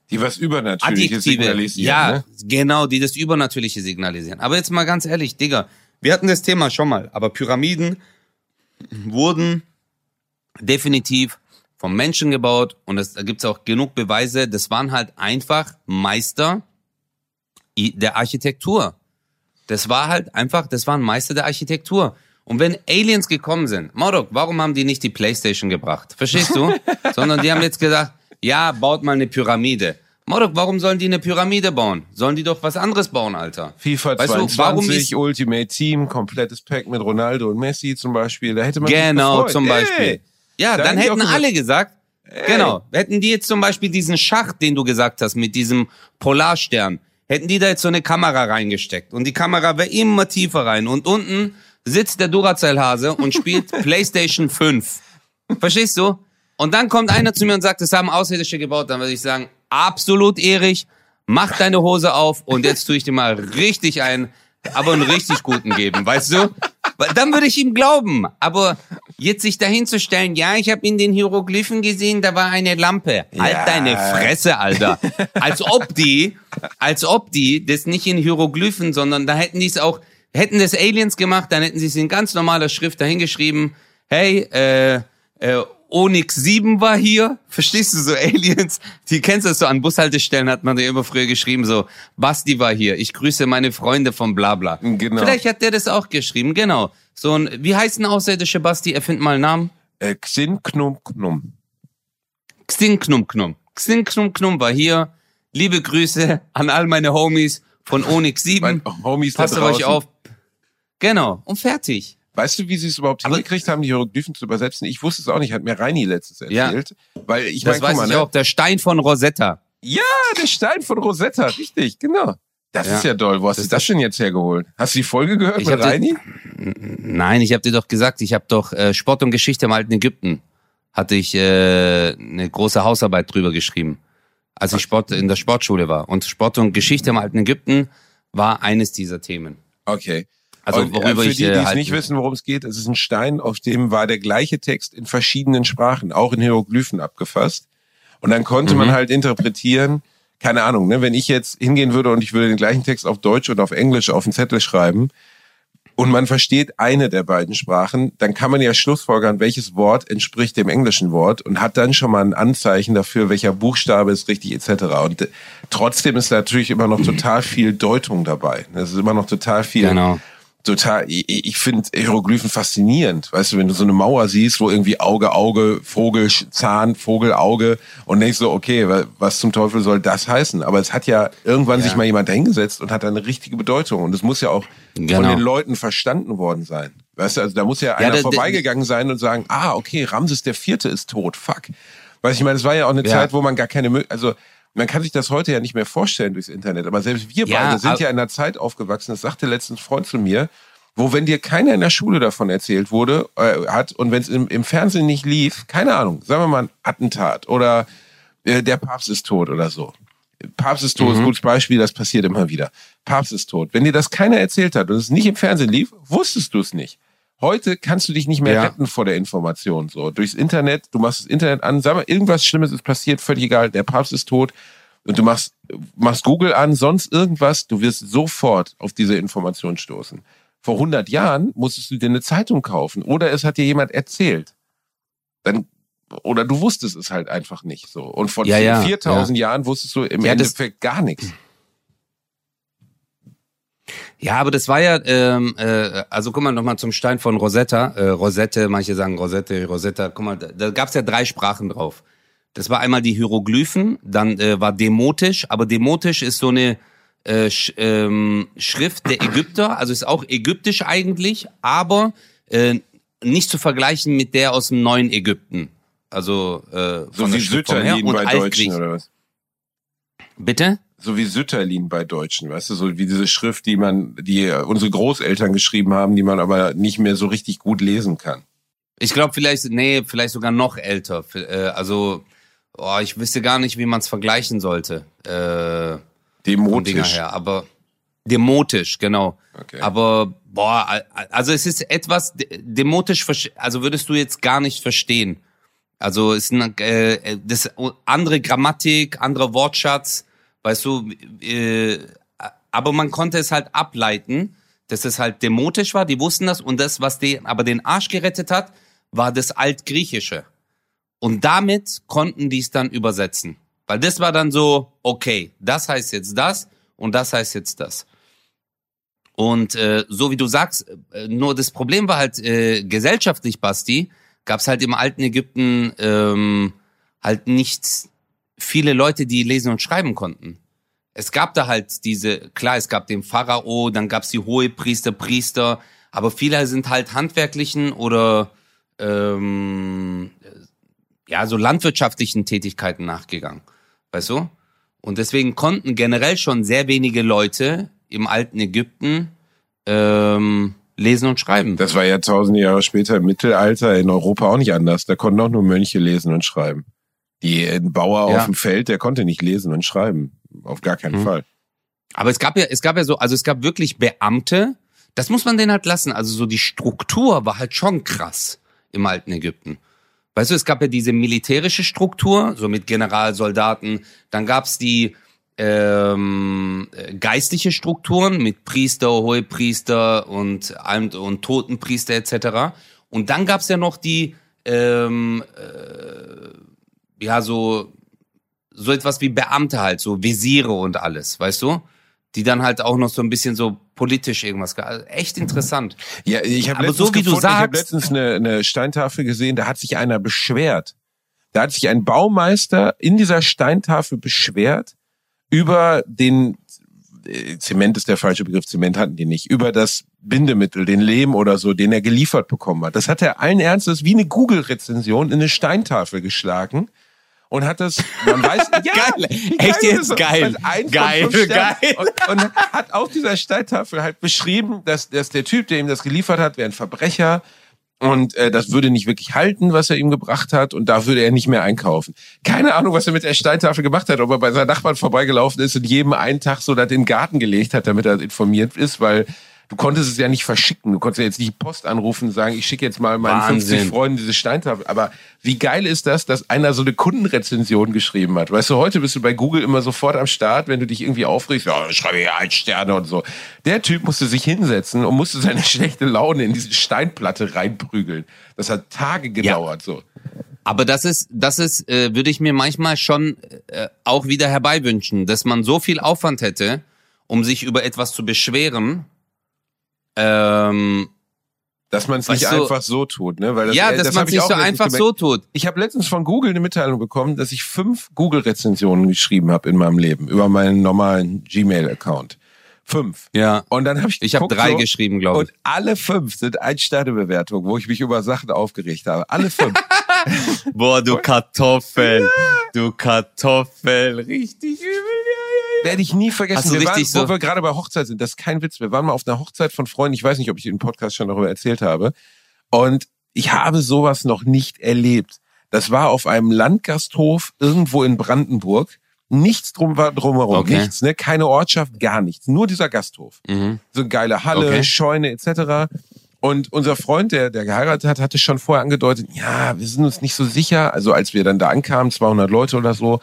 Die was Übernatürliches Adjektive, signalisieren. ja, Ne? genau, die das Übernatürliche signalisieren. Aber jetzt mal ganz ehrlich, Digga, wir hatten das Thema schon mal, aber Pyramiden wurden definitiv vom Menschen gebaut und es, da gibt's auch genug Beweise, das waren halt einfach Meister der Architektur. Das war halt einfach, das waren Meister der Architektur. Und wenn Aliens gekommen sind, Mordok, warum haben die nicht die Playstation gebracht? Verstehst du? Sondern die haben jetzt gesagt, ja, baut mal eine Pyramide. Mordok, warum sollen die eine Pyramide bauen? Sollen die doch was anderes bauen, Alter? FIFA Weißt du, 22, warum ist- Ultimate Team, komplettes Pack mit Ronaldo und Messi zum Beispiel. Da hätte man sich Genau, zum Beispiel. Ey, Ja, da dann auch hätten gesagt, alle gesagt, genau, hätten die jetzt zum Beispiel diesen Schacht, den du gesagt hast, mit diesem Polarstern, hätten die da jetzt so eine Kamera reingesteckt und die Kamera wäre immer tiefer rein und unten sitzt der Duracell-Hase und spielt PlayStation 5. Verstehst du? Und dann kommt einer zu mir und sagt, das haben Außerirdische gebaut, dann würde ich sagen, absolut Erich, mach deine Hose auf und jetzt tue ich dir mal richtig ein, aber einen richtig guten geben, weißt du? Dann würde ich ihm glauben. Aber jetzt sich dahin zu stellen, ja, ich habe in den Hieroglyphen gesehen, da war eine Lampe. Halt Ja. deine Fresse, Alter. Als ob die, als ob die das nicht in Hieroglyphen, sondern da hätten die es auch, hätten das Aliens gemacht, dann hätten sie es in ganz normaler Schrift dahingeschrieben. Hey, äh, äh, Onyx 7 war hier. Verstehst du so Aliens? Die kennst du so an Bushaltestellen hat man da immer früher geschrieben so Basti war hier. Ich grüße meine Freunde von Blabla. Genau. Vielleicht hat der das auch geschrieben. Genau. So ein wie heißt ein außerirdische Basti? Erfind mal einen Namen. Äh, Xin Knum Knum. Xing Knum Knum. Xing Knum Knum war hier. Liebe Grüße an all meine Homies von Onyx 7. Mein Homies Passt auf euch auf. Genau. Und fertig. Weißt du, wie sie es überhaupt Aber- hingekriegt haben, die Hieroglyphen zu übersetzen? Ich wusste es auch nicht, hat mir Reini letztens Ja. erzählt. Weil ich Das guck weiß mal, ich ne? auch. Der Stein von Rosetta. Ja, der Stein von Rosetta, richtig, genau. Das Ja. ist ja doll. Wo hast Das du das denn jetzt hergeholt? Hast du die Folge gehört Ich mit Reini? Nein, ich habe dir doch gesagt, ich habe doch äh, Sport und Geschichte im alten Ägypten. Hatte ich äh, eine große Hausarbeit drüber geschrieben, als ich Sport in der Sportschule war. Und Sport und Geschichte im alten Ägypten war eines dieser Themen. Okay. Also Und, worüber äh, für ich die, äh, die es nicht wissen, worum es geht, es ist ein Stein, auf dem war der gleiche Text in verschiedenen Sprachen, auch in Hieroglyphen abgefasst. Und dann konnte Mhm. man halt interpretieren, keine Ahnung, ne, wenn ich jetzt hingehen würde und ich würde den gleichen Text auf Deutsch und auf Englisch auf den Zettel schreiben und man versteht eine der beiden Sprachen, dann kann man ja schlussfolgern, welches Wort entspricht dem englischen Wort und hat dann schon mal ein Anzeichen dafür, welcher Buchstabe ist richtig etc. Und äh, trotzdem ist natürlich immer noch total viel Deutung dabei. Es ist immer noch total viel Genau. Total, ich, ich finde Hieroglyphen faszinierend. Weißt du, wenn du so eine Mauer siehst, wo irgendwie Auge, Auge, Vogel, Zahn, Vogel, Auge und denkst so, okay, wa- was zum Teufel soll das heißen? Aber es hat ja irgendwann Ja. sich mal jemand dahingesetzt und hat eine richtige Bedeutung. Und es muss ja auch von Genau. den Leuten verstanden worden sein. Weißt du, also da muss ja einer der- der- vorbeigegangen sein und sagen, ah, okay, Ramses der Vierte ist tot, fuck. Weißt du, ich meine, es war ja auch eine Ja. Zeit, wo man gar keine, also man kann sich das heute ja nicht mehr vorstellen durchs Internet, aber selbst wir Ja, beide sind ja in einer Zeit aufgewachsen, das sagte letztens ein Freund zu mir, wo wenn dir keiner in der Schule davon erzählt wurde, äh, hat und wenn es im, im Fernsehen nicht lief, keine Ahnung, sagen wir mal ein Attentat oder äh, der Papst ist tot oder so. Papst ist tot ist ein gutes Beispiel, das passiert immer wieder. Papst ist tot. Wenn dir das keiner erzählt hat und es nicht im Fernsehen lief, wusstest du es nicht. Heute kannst du dich nicht mehr Ja. retten vor der Information. So durchs Internet, du machst das Internet an, sag mal, irgendwas Schlimmes ist passiert, völlig egal. Der Papst ist tot und du machst machst Google an, sonst irgendwas, du wirst sofort auf diese Information stoßen. Vor 100 Jahren musstest du dir eine Zeitung kaufen oder es hat dir jemand erzählt. Dann oder du wusstest es halt einfach nicht so. Und vor Ja, ja, 4000 Jahren wusstest du im Ja, Endeffekt gar nichts. Ja, aber das war ja, ähm, äh, also guck mal nochmal zum Stein von Rosetta. Äh, Rosette, manche sagen Rosette, Rosetta. Guck mal, da, da gab's ja drei Sprachen drauf. Das war einmal die Hieroglyphen, dann äh, war Demotisch, aber Demotisch ist so eine äh, Sch, ähm, Schrift der Ägypter, also ist auch ägyptisch eigentlich, aber äh, nicht zu vergleichen mit der aus dem neuen Ägypten. Also äh, So von der wie Schriftform her und bei Deutschen Altgriechisch. oder was? Bitte? So wie Sütterlin bei Deutschen, weißt du, so wie diese Schrift, die man, die äh, unsere Großeltern geschrieben haben, die man aber nicht mehr so richtig gut lesen kann. Ich glaube vielleicht, nee, vielleicht sogar noch älter. Äh, also, oh, ich wüsste gar nicht, wie man es vergleichen sollte. Äh, Demotisch. her, aber demotisch, genau. Okay. Aber boah, also es ist etwas de- demotisch, also würdest du jetzt gar nicht verstehen. Also es ist eine, äh, das andere Grammatik, anderer Wortschatz, weißt du. Äh, aber man konnte es halt ableiten, dass es halt demotisch war. Die wussten das und das, was den aber den Arsch gerettet hat, war das Altgriechische. Und damit konnten die es dann übersetzen. Weil das war dann so, okay, das heißt jetzt das und das heißt jetzt das. Und äh, so wie du sagst, äh, nur das Problem war halt äh, gesellschaftlich, Basti, gab es halt im alten Ägypten ähm, halt nicht viele Leute, die lesen und schreiben konnten. Es gab da halt diese, klar, es gab den Pharao, dann gab es die Hohepriester, Priester, aber viele sind halt handwerklichen oder ähm, ja, so landwirtschaftlichen Tätigkeiten nachgegangen. Weißt du? Und deswegen konnten generell schon sehr wenige Leute im alten Ägypten ähm, lesen und schreiben. Das war ja tausende Jahre später im Mittelalter in Europa auch nicht anders. Da konnten auch nur Mönche lesen und schreiben. Die ein Bauer Ja. auf dem Feld, der konnte nicht lesen und schreiben. Auf gar keinen Mhm. Fall. Aber es gab ja, es gab ja so, also es gab wirklich Beamte, das muss man denen halt lassen. Also so die Struktur war halt schon krass im alten Ägypten. Weißt du, es gab ja diese militärische Struktur, so mit Generalsoldaten, dann gab's die ähm, äh, geistliche Strukturen mit Priester, Hohepriester und, und, und Totenpriester etc. Und dann gab's ja noch die, ähm, äh, ja, so so etwas wie Beamte halt, so Visiere und alles, weißt du? Die dann halt auch noch so ein bisschen so politisch irgendwas, ge- also echt interessant. Ja, ich habe letztens, so wie du gefunden, ich hab sagst- letztens eine, eine Steintafel gesehen, da hat sich einer beschwert. Da hat sich ein Baumeister in dieser Steintafel beschwert über den äh, Zement ist der falsche Begriff, Zement hatten die nicht, über das Bindemittel, den Lehm oder so, den er geliefert bekommen hat. Das hat er allen Ernstes wie eine Google-Rezension in eine Steintafel geschlagen und hat das, man weiß, ja, Geil. Echt jetzt? Geil. Geil, geil. Und, und hat auf dieser Steintafel halt beschrieben, dass, dass der Typ, der ihm das geliefert hat, wäre ein Verbrecher und äh, das würde nicht wirklich halten, was er ihm gebracht hat und da würde er nicht mehr einkaufen. Keine Ahnung, was er mit der Steintafel gemacht hat, ob er bei seinen Nachbarn vorbeigelaufen ist und jedem einen Tag so das in den Garten gelegt hat, damit er informiert ist, weil Du konntest es ja nicht verschicken. Du konntest ja jetzt nicht Post anrufen und sagen, ich schicke jetzt mal meinen Wahnsinn. 50 Freunden diese Steintafel. Aber wie geil ist das, dass einer so eine Kundenrezension geschrieben hat? Weißt du, heute bist du bei Google immer sofort am Start, wenn du dich irgendwie aufregst, ja, ich schreibe hier ein Sterne und so. Der Typ musste sich hinsetzen und musste seine schlechte Laune in diese Steinplatte reinprügeln. Das hat Tage gedauert, so. Aber das ist, das ist, äh, würde ich mir manchmal schon äh, auch wieder herbeiwünschen, dass man so viel Aufwand hätte, um sich über etwas zu beschweren. Ähm, Dass man es nicht du- einfach so tut, ne? Weil das, ja, dass das man sich auch so einfach so tut. Ich habe letztens von Google eine Mitteilung bekommen, dass ich fünf Google-Rezensionen geschrieben habe in meinem Leben über meinen normalen Gmail-Account. Fünf. Ja. Und dann habe ich Ich habe drei so, geschrieben, glaube ich. Und alle fünf sind Ein-Sterne-Bewertungen, wo ich mich über Sachen aufgeregt habe. Alle fünf. Boah, du Kartoffel, du Kartoffel, richtig übel. Werde ich nie vergessen. Hast du wir waren, richtig wo so- wir gerade bei Hochzeit sind, das ist kein Witz. Wir waren mal auf einer Hochzeit von Freunden. Ich weiß nicht, ob ich im Podcast schon darüber erzählt habe. Und ich habe sowas noch nicht erlebt. Das war auf einem Landgasthof irgendwo in Brandenburg. Nichts drum war drumherum, Okay. nichts, ne? Keine Ortschaft, gar nichts. Nur dieser Gasthof. Mhm. So eine geile Halle, Okay. Scheune etc. Und unser Freund, der, der geheiratet hat, hatte schon vorher angedeutet, ja, wir sind uns nicht so sicher. Also als wir dann da ankamen, 200 Leute oder so,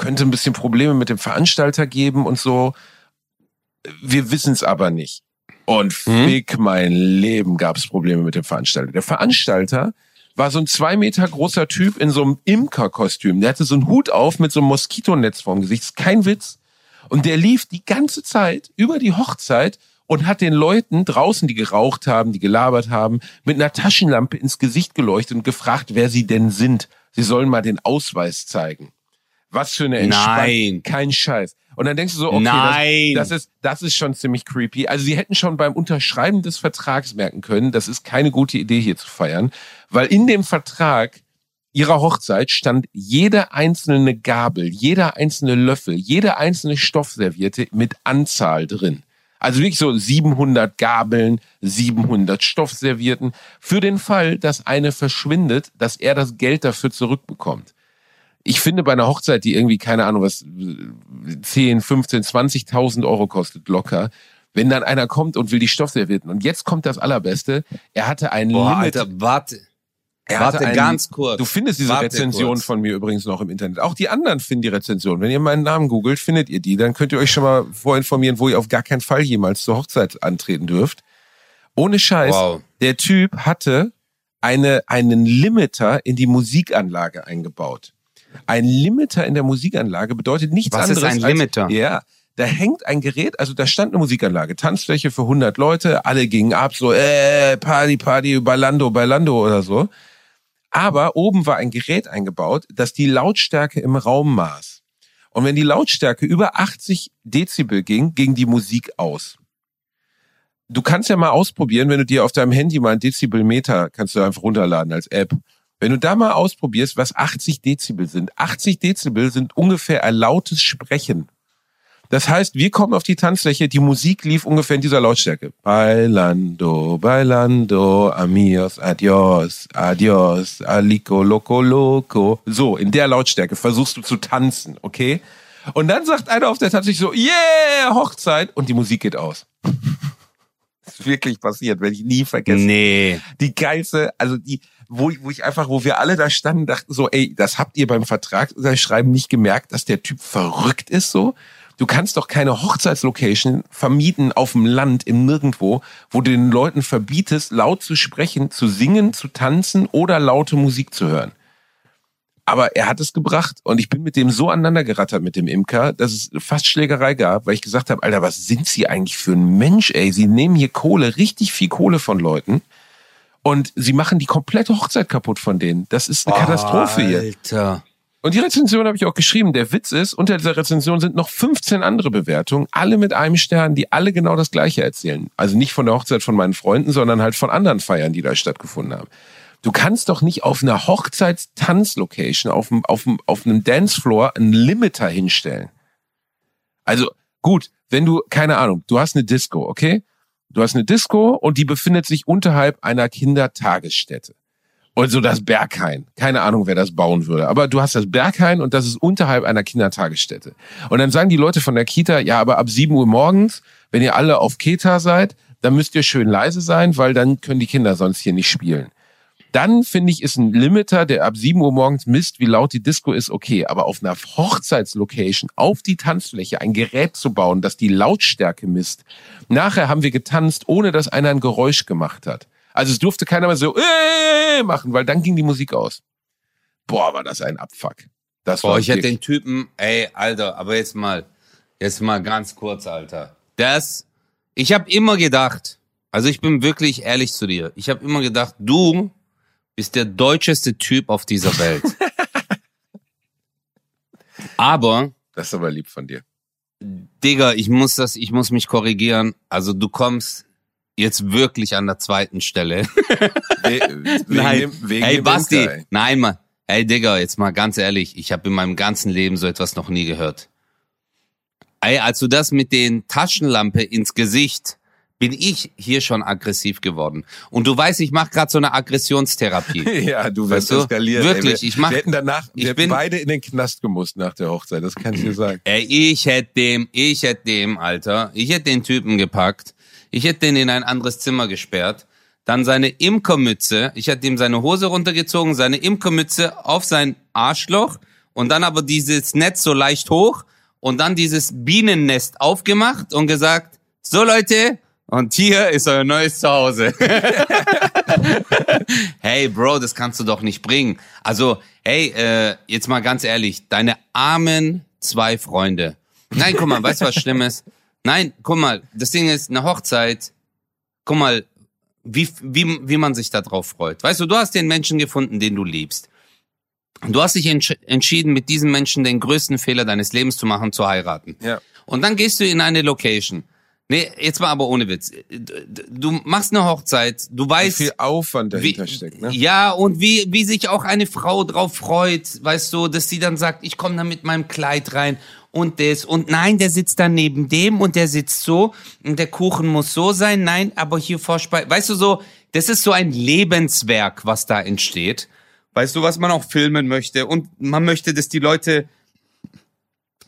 könnte ein bisschen Probleme mit dem Veranstalter geben und so. Wir wissen es aber nicht. Und Hm? fick mein Leben gab es Probleme mit dem Veranstalter. Der Veranstalter war so ein zwei Meter großer Typ in so einem Imkerkostüm. Der hatte so einen Hut auf mit so einem Moskitonetz vorm Gesicht. Ist kein Witz. Und der lief die ganze Zeit über die Hochzeit und hat den Leuten draußen, die geraucht haben, die gelabert haben, mit einer Taschenlampe ins Gesicht geleuchtet und gefragt, wer sie denn sind. Sie sollen mal den Ausweis zeigen. Was für eine Entspannung. Nein. Kein Scheiß. Und dann denkst du so, okay, Nein. Das, das ist, das ist schon ziemlich creepy. Also sie hätten schon beim Unterschreiben des Vertrags merken können, das ist keine gute Idee hier zu feiern, weil in dem Vertrag ihrer Hochzeit stand jede einzelne Gabel, jeder einzelne Löffel, jede einzelne Stoffserviette mit Anzahl drin. Also wirklich so 700 Gabeln, 700 Stoffservietten. Für den Fall, dass eine verschwindet, dass er das Geld dafür zurückbekommt. Ich finde bei einer Hochzeit, die irgendwie, keine Ahnung, was 10, 15, 20.000 Euro kostet, locker, wenn dann einer kommt und will die Stoffservietten. Und jetzt kommt das Allerbeste. Er hatte ein Boah, Limit. Alter, warte. er warte hatte ein, ganz kurz. Du findest diese Warte Rezension kurz. von mir übrigens noch im Internet. Auch die anderen finden die Rezension. Wenn ihr meinen Namen googelt, findet ihr die. Dann könnt ihr euch schon mal vorinformieren, wo ihr auf gar keinen Fall jemals zur Hochzeit antreten dürft. Ohne Scheiß. Wow. Der Typ hatte eine, einen Limiter in die Musikanlage eingebaut. Ein Limiter in der Musikanlage bedeutet nichts Was ist anderes ein als, Limiter? Ja, da hängt ein Gerät, also da stand eine Musikanlage, Tanzfläche für 100 Leute, alle gingen ab, so, äh, Party, Party, Bailando, Bailando oder so. Aber oben war ein Gerät eingebaut, das die Lautstärke im Raum maß. Und wenn die Lautstärke über 80 Dezibel ging, ging die Musik aus. Du kannst ja mal ausprobieren, wenn du dir auf deinem Handy mal ein Dezibelmeter kannst du einfach runterladen als App. Wenn du da mal ausprobierst, was 80 Dezibel sind. 80 Dezibel sind ungefähr ein lautes Sprechen. Das heißt, wir kommen auf die Tanzfläche, die Musik lief ungefähr in dieser Lautstärke. Bailando, bailando, amigos, adios, adios, alico, loco, loco. So, in der Lautstärke versuchst du zu tanzen, okay? Und dann sagt einer auf der Tanzfläche so, yeah, Hochzeit, und die Musik geht aus. Das ist wirklich passiert, werde ich nie vergessen Nee. die geilste, also die, wo ich, wo ich einfach, wo wir alle da standen, dachten so, ey, das habt ihr beim Vertragsschreiben nicht gemerkt, dass der Typ verrückt ist so? Du kannst doch keine Hochzeitslocation vermieten auf dem Land im Nirgendwo, wo du den Leuten verbietest, laut zu sprechen, zu singen, zu tanzen oder laute Musik zu hören. Aber er hat es gebracht und ich bin mit dem so aneinander gerattert mit dem Imker, dass es fast Schlägerei gab, weil ich gesagt habe, Alter, was sind Sie eigentlich für ein Mensch, ey? Sie nehmen hier Kohle, richtig viel Kohle von Leuten und sie machen die komplette Hochzeit kaputt von denen. Das ist eine Katastrophe hier. Alter. Und die Rezension habe ich auch geschrieben. Der Witz ist, unter dieser Rezension sind noch 15 andere Bewertungen, alle mit einem Stern, die alle genau das Gleiche erzählen. Also nicht von der Hochzeit von meinen Freunden, sondern halt von anderen Feiern, die da stattgefunden haben. Du kannst doch nicht auf einer Hochzeitstanzlocation, auf, auf, auf einem Dancefloor einen Limiter hinstellen. Also gut, wenn du, keine Ahnung, du hast eine Disco, okay? Du hast eine Disco und die befindet sich unterhalb einer Kindertagesstätte. Und so das Berghain. Keine Ahnung, wer das bauen würde. Aber du hast das Berghain und das ist unterhalb einer Kindertagesstätte. Und dann sagen die Leute von der Kita, ja, aber ab 7 Uhr morgens, wenn ihr alle auf Kita seid, dann müsst ihr schön leise sein, weil dann können die Kinder sonst hier nicht spielen. Dann finde ich, ist ein Limiter, der ab 7 Uhr morgens misst, wie laut die Disco ist, okay. Aber auf einer Hochzeitslocation, auf die Tanzfläche, ein Gerät zu bauen, das die Lautstärke misst. Nachher haben wir getanzt, ohne dass einer ein Geräusch gemacht hat. Also es durfte keiner mehr so äh, machen, weil dann ging die Musik aus. Boah, war das ein Abfuck. Das Boah, war ich hätte den Typen, ey, Alter, aber jetzt mal, jetzt mal ganz kurz, Alter. Das, ich habe immer gedacht, also ich bin wirklich ehrlich zu dir, ich habe immer gedacht, du bist der deutscheste Typ auf dieser Welt. aber, Das ist aber lieb von dir. Digga, ich muss das, ich muss mich korrigieren. Also du kommst jetzt wirklich an der zweiten Stelle. We wegen Nein. dem, wegen hey Basti, Winter, ey. nein mal. Hey Digga, jetzt mal ganz ehrlich, ich habe in meinem ganzen Leben so etwas noch nie gehört. Ey, als du das mit den Taschenlampe ins Gesicht, bin ich hier schon aggressiv geworden. Und du weißt, ich mache gerade so eine Aggressionstherapie. Ja, du wirst Weißt du? eskaliert. Wirklich, ey. Wir, ich mach- wir hätten danach, ich wir hätten bin- beide in den Knast gemusst nach der Hochzeit, das kann ich dir sagen. Ey, ich hätte dem, ich hätte dem, Alter, ich hätte den Typen gepackt, ich hätte den in ein anderes Zimmer gesperrt, dann seine Imkermütze, ich hätte ihm seine Hose runtergezogen, seine Imkermütze auf sein Arschloch und dann aber dieses Netz so leicht hoch und dann dieses Bienennest aufgemacht und gesagt, so Leute, und hier ist euer neues Zuhause. hey Bro, das kannst du doch nicht bringen. Also, hey, äh, jetzt mal ganz ehrlich, deine armen zwei Freunde. Nein, guck mal, weißt du was Schlimmes? Nein, guck mal, das Ding ist, eine Hochzeit, guck mal, wie, wie, wie man sich da drauf freut. Weißt du, du hast den Menschen gefunden, den du liebst. Du hast dich entsch entschieden, mit diesem Menschen den größten Fehler deines Lebens zu machen, zu heiraten. Ja. Und dann gehst du in eine Location. Nee, jetzt mal aber ohne Witz. Du- machst eine Hochzeit, du Wie weißt, viel Aufwand wie, dahinter steckt, ne? Ja, und wie, wie sich auch eine Frau drauf freut, weißt du, dass sie dann sagt, ich komme da mit meinem Kleid rein und das und nein, der sitzt da neben dem und der sitzt so und der Kuchen muss so sein, nein, aber hier Vorspeise, weißt du so, das ist so ein Lebenswerk, was da entsteht. Weißt du, was man auch filmen möchte und man möchte, dass die Leute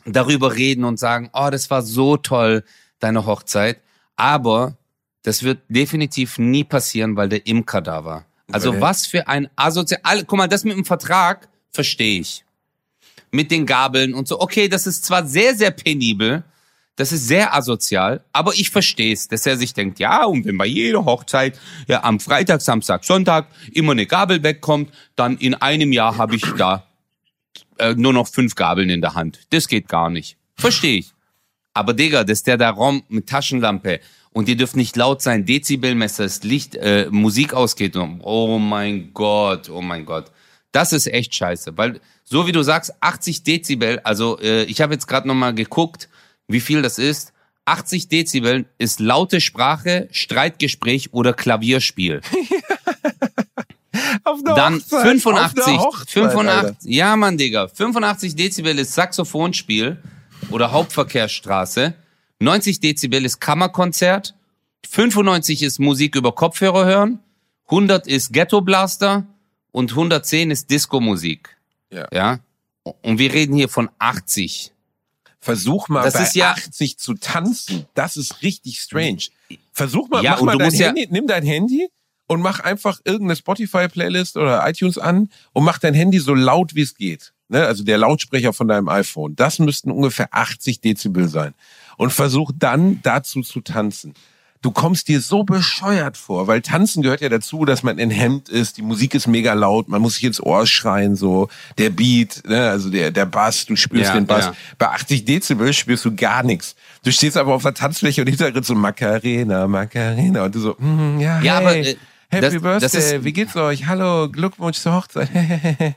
darüber reden und sagen, oh, das war so toll, deine Hochzeit, aber das wird definitiv nie passieren, weil der Imker da war. Also Weil- was für ein asozial, guck mal, das mit dem Vertrag verstehe ich. Mit den Gabeln und so. Okay, das ist zwar sehr, sehr penibel, das ist sehr asozial, aber ich verstehe es, dass er sich denkt, ja, und wenn bei jeder Hochzeit ja am Freitag, Samstag, Sonntag immer eine Gabel wegkommt, dann in einem Jahr habe ich da äh, nur noch fünf Gabeln in der Hand. Das geht gar nicht. Verstehe ich. Aber Digga, dass der da Raum mit Taschenlampe und die dürfen nicht laut sein, Dezibelmesser, das Licht, äh, Musik ausgeht. Und, oh mein Gott, oh mein Gott. Das ist echt scheiße, weil so wie du sagst, 80 Dezibel, also äh, ich habe jetzt gerade noch mal geguckt, wie viel das ist. 80 Dezibel ist laute Sprache, Streitgespräch oder Klavierspiel. Dann Hochzeit, 85, auf einer Hochzeit, 85, Alter. ja Mann, Digga, 85 Dezibel ist Saxophonspiel oder Hauptverkehrsstraße, 90 Dezibel ist Kammerkonzert, 95 ist Musik über Kopfhörer hören, 100 ist Ghetto Blaster und 110 ist Disco-Musik. Ja. ja. Und wir reden hier von 80. Versuch mal Das bei ist ja- 80 zu tanzen. Das ist richtig strange. Versuch mal, Ja, mach mal dein Handy, nimm dein Handy und mach einfach irgendeine Spotify-Playlist oder iTunes an und mach dein Handy so laut wie es geht. Ne? Also der Lautsprecher von deinem iPhone. Das müssten ungefähr 80 Dezibel sein. Und versuch dann dazu zu tanzen. Du kommst dir so bescheuert vor, weil tanzen gehört ja dazu, dass man in Hemd ist, die Musik ist mega laut, man muss sich ins Ohr schreien, so der Beat, ne? also der, der Bass, du spürst Ja, den Bass. ja. Bei 80 Dezibel spürst du gar nichts. Du stehst aber auf der Tanzfläche und hinterher so Macarena, Macarena und du so, mm, ja, Ja, hey, aber, äh, Happy das- Birthday, das ist- wie geht's euch? Hallo, Glückwunsch zur Hochzeit.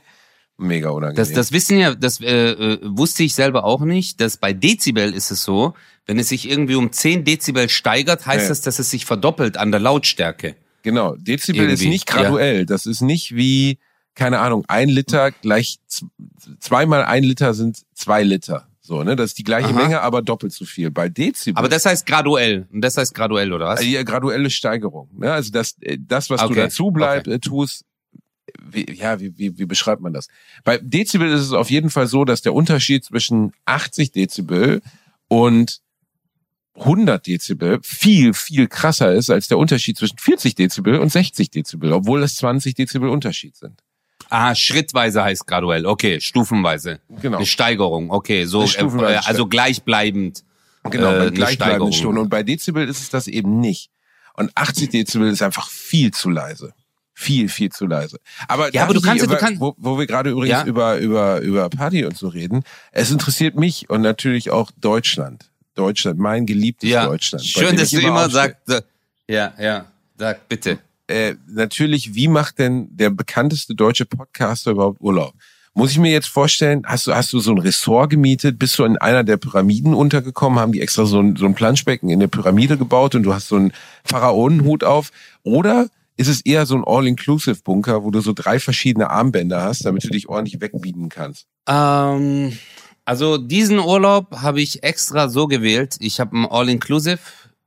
Mega unangenehm. Das, das wissen ja, das äh, äh, wusste ich selber auch nicht, dass bei Dezibel ist es so, wenn es sich irgendwie um 10 Dezibel steigert, heißt Ja. das, dass es sich verdoppelt an der Lautstärke. Genau, Dezibel ist Irgendwie, nicht graduell. Das ist nicht wie, keine Ahnung, ein Liter gleich zweimal ein Liter sind zwei Liter. So, ne? Das ist die gleiche Aha. Menge, aber doppelt so viel. Bei Dezibel. Aber das heißt graduell. Und das heißt graduell, oder was? Ja, graduelle Steigerung. Ne? Also das, äh, das was du Okay, dazu bleib, äh, tust, wie, ja, wie, wie, wie beschreibt man das? Bei Dezibel ist es auf jeden Fall so, dass der Unterschied zwischen 80 Dezibel und 100 Dezibel viel, viel krasser ist als der Unterschied zwischen 40 Dezibel und 60 Dezibel, obwohl es 20 Dezibel Unterschied sind. Ah, schrittweise heißt graduell. Okay, stufenweise. Genau. Eine Steigerung. Okay, so äh, also gleichbleibend. Genau, äh, gleichbleibenden. Stunden. Und bei Dezibel ist es das eben nicht. Und 80 Dezibel ist einfach viel zu leise. Viel, viel zu leise. Aber, Ja, aber du kannst- ich, du über- kannst- wo, wo wir gerade übrigens Ja. über, über, über Party und so reden, es interessiert mich und natürlich auch Deutschland. Deutschland, mein geliebtes Ja. Deutschland. Schön, dass du immer sagst. äh, Ja, ja. Sag bitte. äh, natürlich, wie macht denn der bekannteste deutsche Podcaster überhaupt Urlaub? Muss ich mir jetzt vorstellen, hast du, hast du so ein Ressort gemietet? Bist du in einer der Pyramiden untergekommen? Haben die extra so ein, so ein Planschbecken in der Pyramide gebaut und du hast so einen Pharaonenhut auf? Oder ist es eher so ein All-Inclusive-Bunker, wo du so drei verschiedene Armbänder hast, damit du dich ordentlich wegbieten kannst? Ähm, also diesen Urlaub habe ich extra so gewählt. Ich habe einen All-Inclusive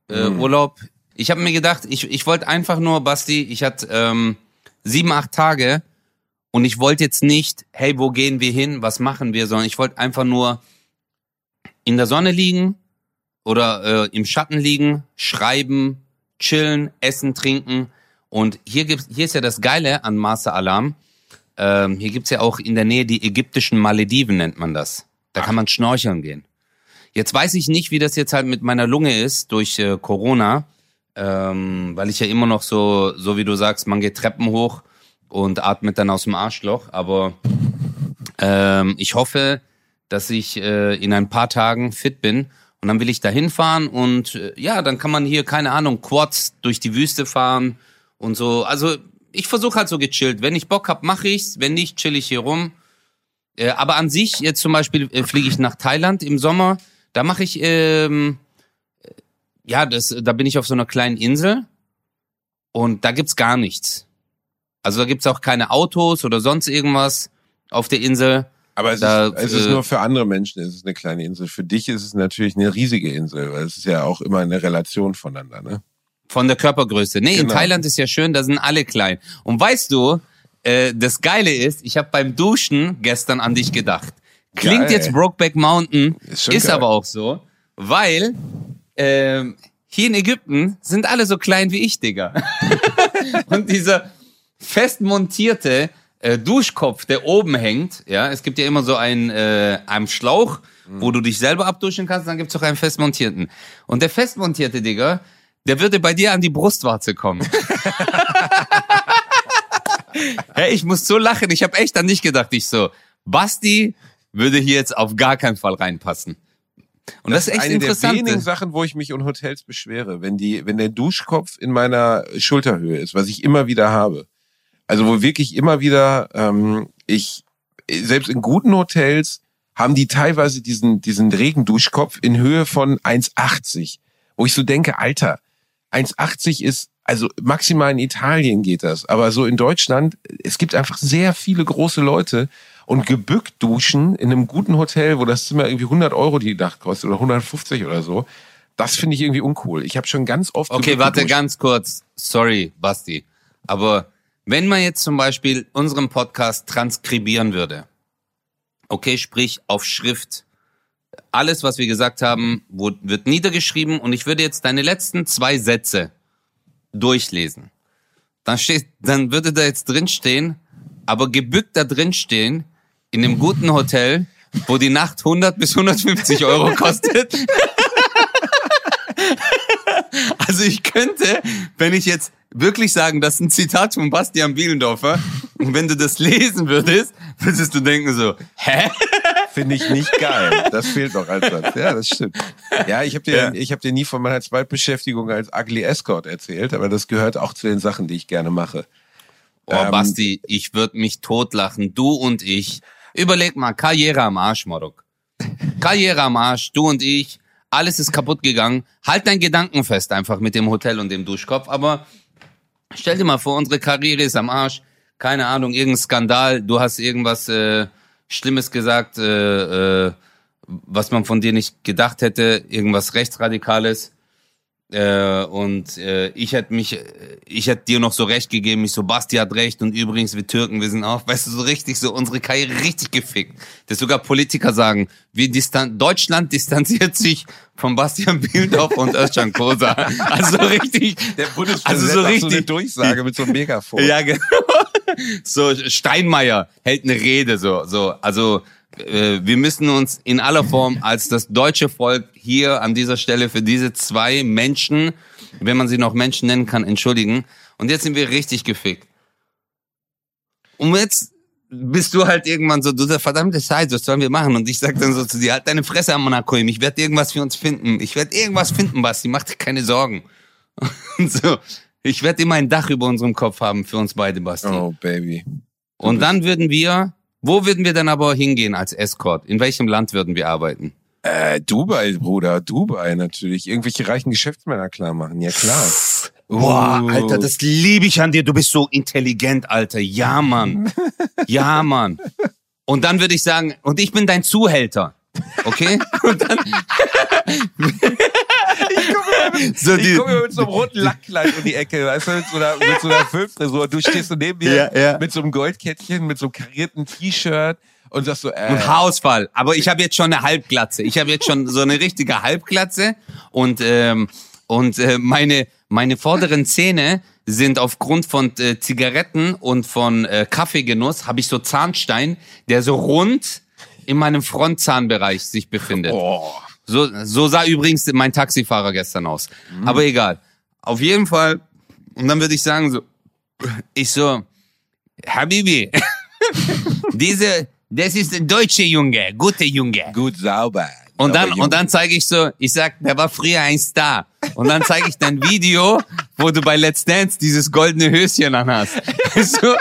äh. Urlaub. Ich habe mir gedacht, ich, ich wollte einfach nur, Basti, ich hatte ähm, sieben, acht Tage und ich wollte jetzt nicht, hey, wo gehen wir hin, was machen wir, sondern ich wollte einfach nur in der Sonne liegen oder äh, im Schatten liegen, schreiben, chillen, essen, trinken. Und hier gibt's, hier ist ja das Geile an Master Alarm. Ähm, hier gibt's ja auch in der Nähe die ägyptischen Malediven, nennt man das. Da kann man schnorcheln gehen. Jetzt weiß ich nicht, wie das jetzt halt mit meiner Lunge ist durch äh, Corona, ähm, weil ich ja immer noch so, so wie du sagst, man geht Treppen hoch und atmet dann aus dem Arschloch. Aber ähm, ich hoffe, dass ich äh, in ein paar Tagen fit bin. Und dann will ich da hinfahren und äh, ja, dann kann man hier, keine Ahnung, Quads durch die Wüste fahren und so. Also ich versuche halt so gechillt. Wenn ich Bock hab, mache ich's. Wenn nicht, chill ich hier rum. Äh, aber an sich, jetzt zum Beispiel äh, fliege ich nach Thailand im Sommer. Da mache ich, ähm, äh, ja, das, da bin ich auf so einer kleinen Insel und da gibt's gar nichts. Also da gibt's auch keine Autos oder sonst irgendwas auf der Insel. Aber es, Da, ist, es ist äh, nur für andere Menschen, es ist eine kleine Insel. Für dich ist es natürlich eine riesige Insel, weil es ist ja auch immer eine Relation voneinander, ne? Von der Körpergröße. Nee, in Genau. Thailand ist ja schön, da sind alle klein. Und weißt du, äh, das Geile ist, ich habe beim Duschen gestern an dich gedacht. Klingt Geil. jetzt Brokeback Mountain, Ist ist, aber auch so, weil ähm, hier in Ägypten sind alle so klein wie ich, Digga. Und dieser fest montierte äh, Duschkopf, der oben hängt, ja, es gibt ja immer so einen, äh, einen Schlauch, wo du dich selber abduschen kannst, dann gibt's auch einen fest montierten. Und der fest montierte, Digga, der würde bei dir an die Brustwarze kommen. hey, ich muss so lachen, ich habe echt an dich gedacht, ich so, Basti würde hier jetzt auf gar keinen Fall reinpassen. Und das, ist echt eine der interessant. wenigen Sachen, wo ich mich in Hotels beschwere, wenn die, wenn der Duschkopf in meiner Schulterhöhe ist, was ich immer wieder habe. Also wo wirklich immer wieder ähm, ich selbst in guten Hotels haben die teilweise diesen diesen Regenduschkopf in Höhe von 1,80, wo ich so denke, Alter, 1,80 ist also maximal in Italien geht das, aber so in Deutschland, es gibt einfach sehr viele große Leute und gebückt duschen in einem guten Hotel, wo das Zimmer irgendwie 100 Euro die Nacht kostet oder 150 oder so. Das finde ich irgendwie uncool. Ich habe schon ganz oft Okay, warte geduscht. ganz kurz. Sorry, Basti. Aber wenn man jetzt zum Beispiel unseren Podcast transkribieren würde, okay, sprich auf Schrift, alles, was wir gesagt haben, wird niedergeschrieben und ich würde jetzt deine letzten zwei Sätze durchlesen. Dann steht, dann würde da jetzt drin stehen, aber gebückt da drin stehen, in einem guten Hotel, wo die Nacht 100 bis 150 Euro kostet. Also ich könnte, wenn ich jetzt wirklich sagen, das ist ein Zitat von Bastian Bielendorfer, und wenn du das lesen würdest, würdest du denken so, hä? Finde ich nicht geil. Das fehlt noch als Satz. Ja, das stimmt. Ja, ich habe dir, Ja. ich habe dir nie von meiner Zweitbeschäftigung als Ugly Escort erzählt, aber das gehört auch zu den Sachen, die ich gerne mache. Oh, Ähm, Basti, ich würde mich totlachen, du und ich. Überleg mal, Karriere am Arsch, Morok. Karriere am Arsch, du und ich, alles ist kaputt gegangen. Halt dein Gedanken fest einfach mit dem Hotel und dem Duschkopf, aber stell dir mal vor, unsere Karriere ist am Arsch. Keine Ahnung, irgendein Skandal, du hast irgendwas äh, Schlimmes gesagt, äh, äh, was man von dir nicht gedacht hätte, irgendwas Rechtsradikales. Äh, und äh, ich hätte mich, äh, ich hätte dir noch so recht gegeben, ich so, Basti hat recht und übrigens, wir Türken, wir sind auch, weißt du, so richtig, so unsere Karriere richtig gefickt. Dass sogar Politiker sagen, wir distan Deutschland distanziert sich von Bastian Bieldorf und Özcan Kosa. Also so richtig, Der Bundespräsident also so richtig, so eine Durchsage mit so einem Megafon. ja, genau. So, Steinmeier hält eine Rede, so, so. Also, äh, wir müssen uns in aller Form als das deutsche Volk hier an dieser Stelle für diese zwei Menschen, wenn man sie noch Menschen nennen kann, entschuldigen. Und jetzt sind wir richtig gefickt. Und jetzt bist du halt irgendwann so, du sagst, verdammte Scheiße, was sollen wir machen? Und ich sag dann so zu dir, halt deine Fresse am Monacoim, ich werde irgendwas für uns finden. Ich werde irgendwas finden, Basti, mach dir keine Sorgen. Und so, ich werde immer ein Dach über unserem Kopf haben für uns beide, Basti. Oh, Baby. Und dann würden wir, wo würden wir dann aber hingehen als Escort? In welchem Land würden wir arbeiten? Äh, Dubai, Bruder, Dubai natürlich. Irgendwelche reichen Geschäftsmänner klar machen, ja klar. Boah, Uh. Alter, das liebe ich an dir. Du bist so intelligent, Alter. Ja, Mann. Ja, Mann. Und dann würde ich sagen, und ich bin dein Zuhälter. Okay? Und dann. so Ich komme mit so einem roten Lackkleid um die Ecke, weißt du, mit so einer, mit so einer Filmfrisur. Du stehst so neben mir Ja, ja. mit so einem Goldkettchen, mit so einem karierten T-Shirt und sagst so, äh, Und Haarausfall. Aber ich habe jetzt schon eine Halbglatze. Ich habe jetzt schon so eine richtige Halbglatze und ähm, und äh, meine meine vorderen Zähne sind aufgrund von äh, Zigaretten und von äh, Kaffeegenuss habe ich so Zahnstein, der so rund in meinem Frontzahnbereich sich befindet. oh, So, so sah übrigens mein Taxifahrer gestern aus. Aber egal. Auf jeden Fall. Und dann würde ich sagen so, ich so, Habibi, diese, das ist der deutsche Junge, gute Junge. gut sauber. Und dann, und dann zeige ich so, ich sag, der war früher ein Star. Und dann zeige ich dein Video, wo du bei Let's Dance dieses goldene Höschen anhast. Du?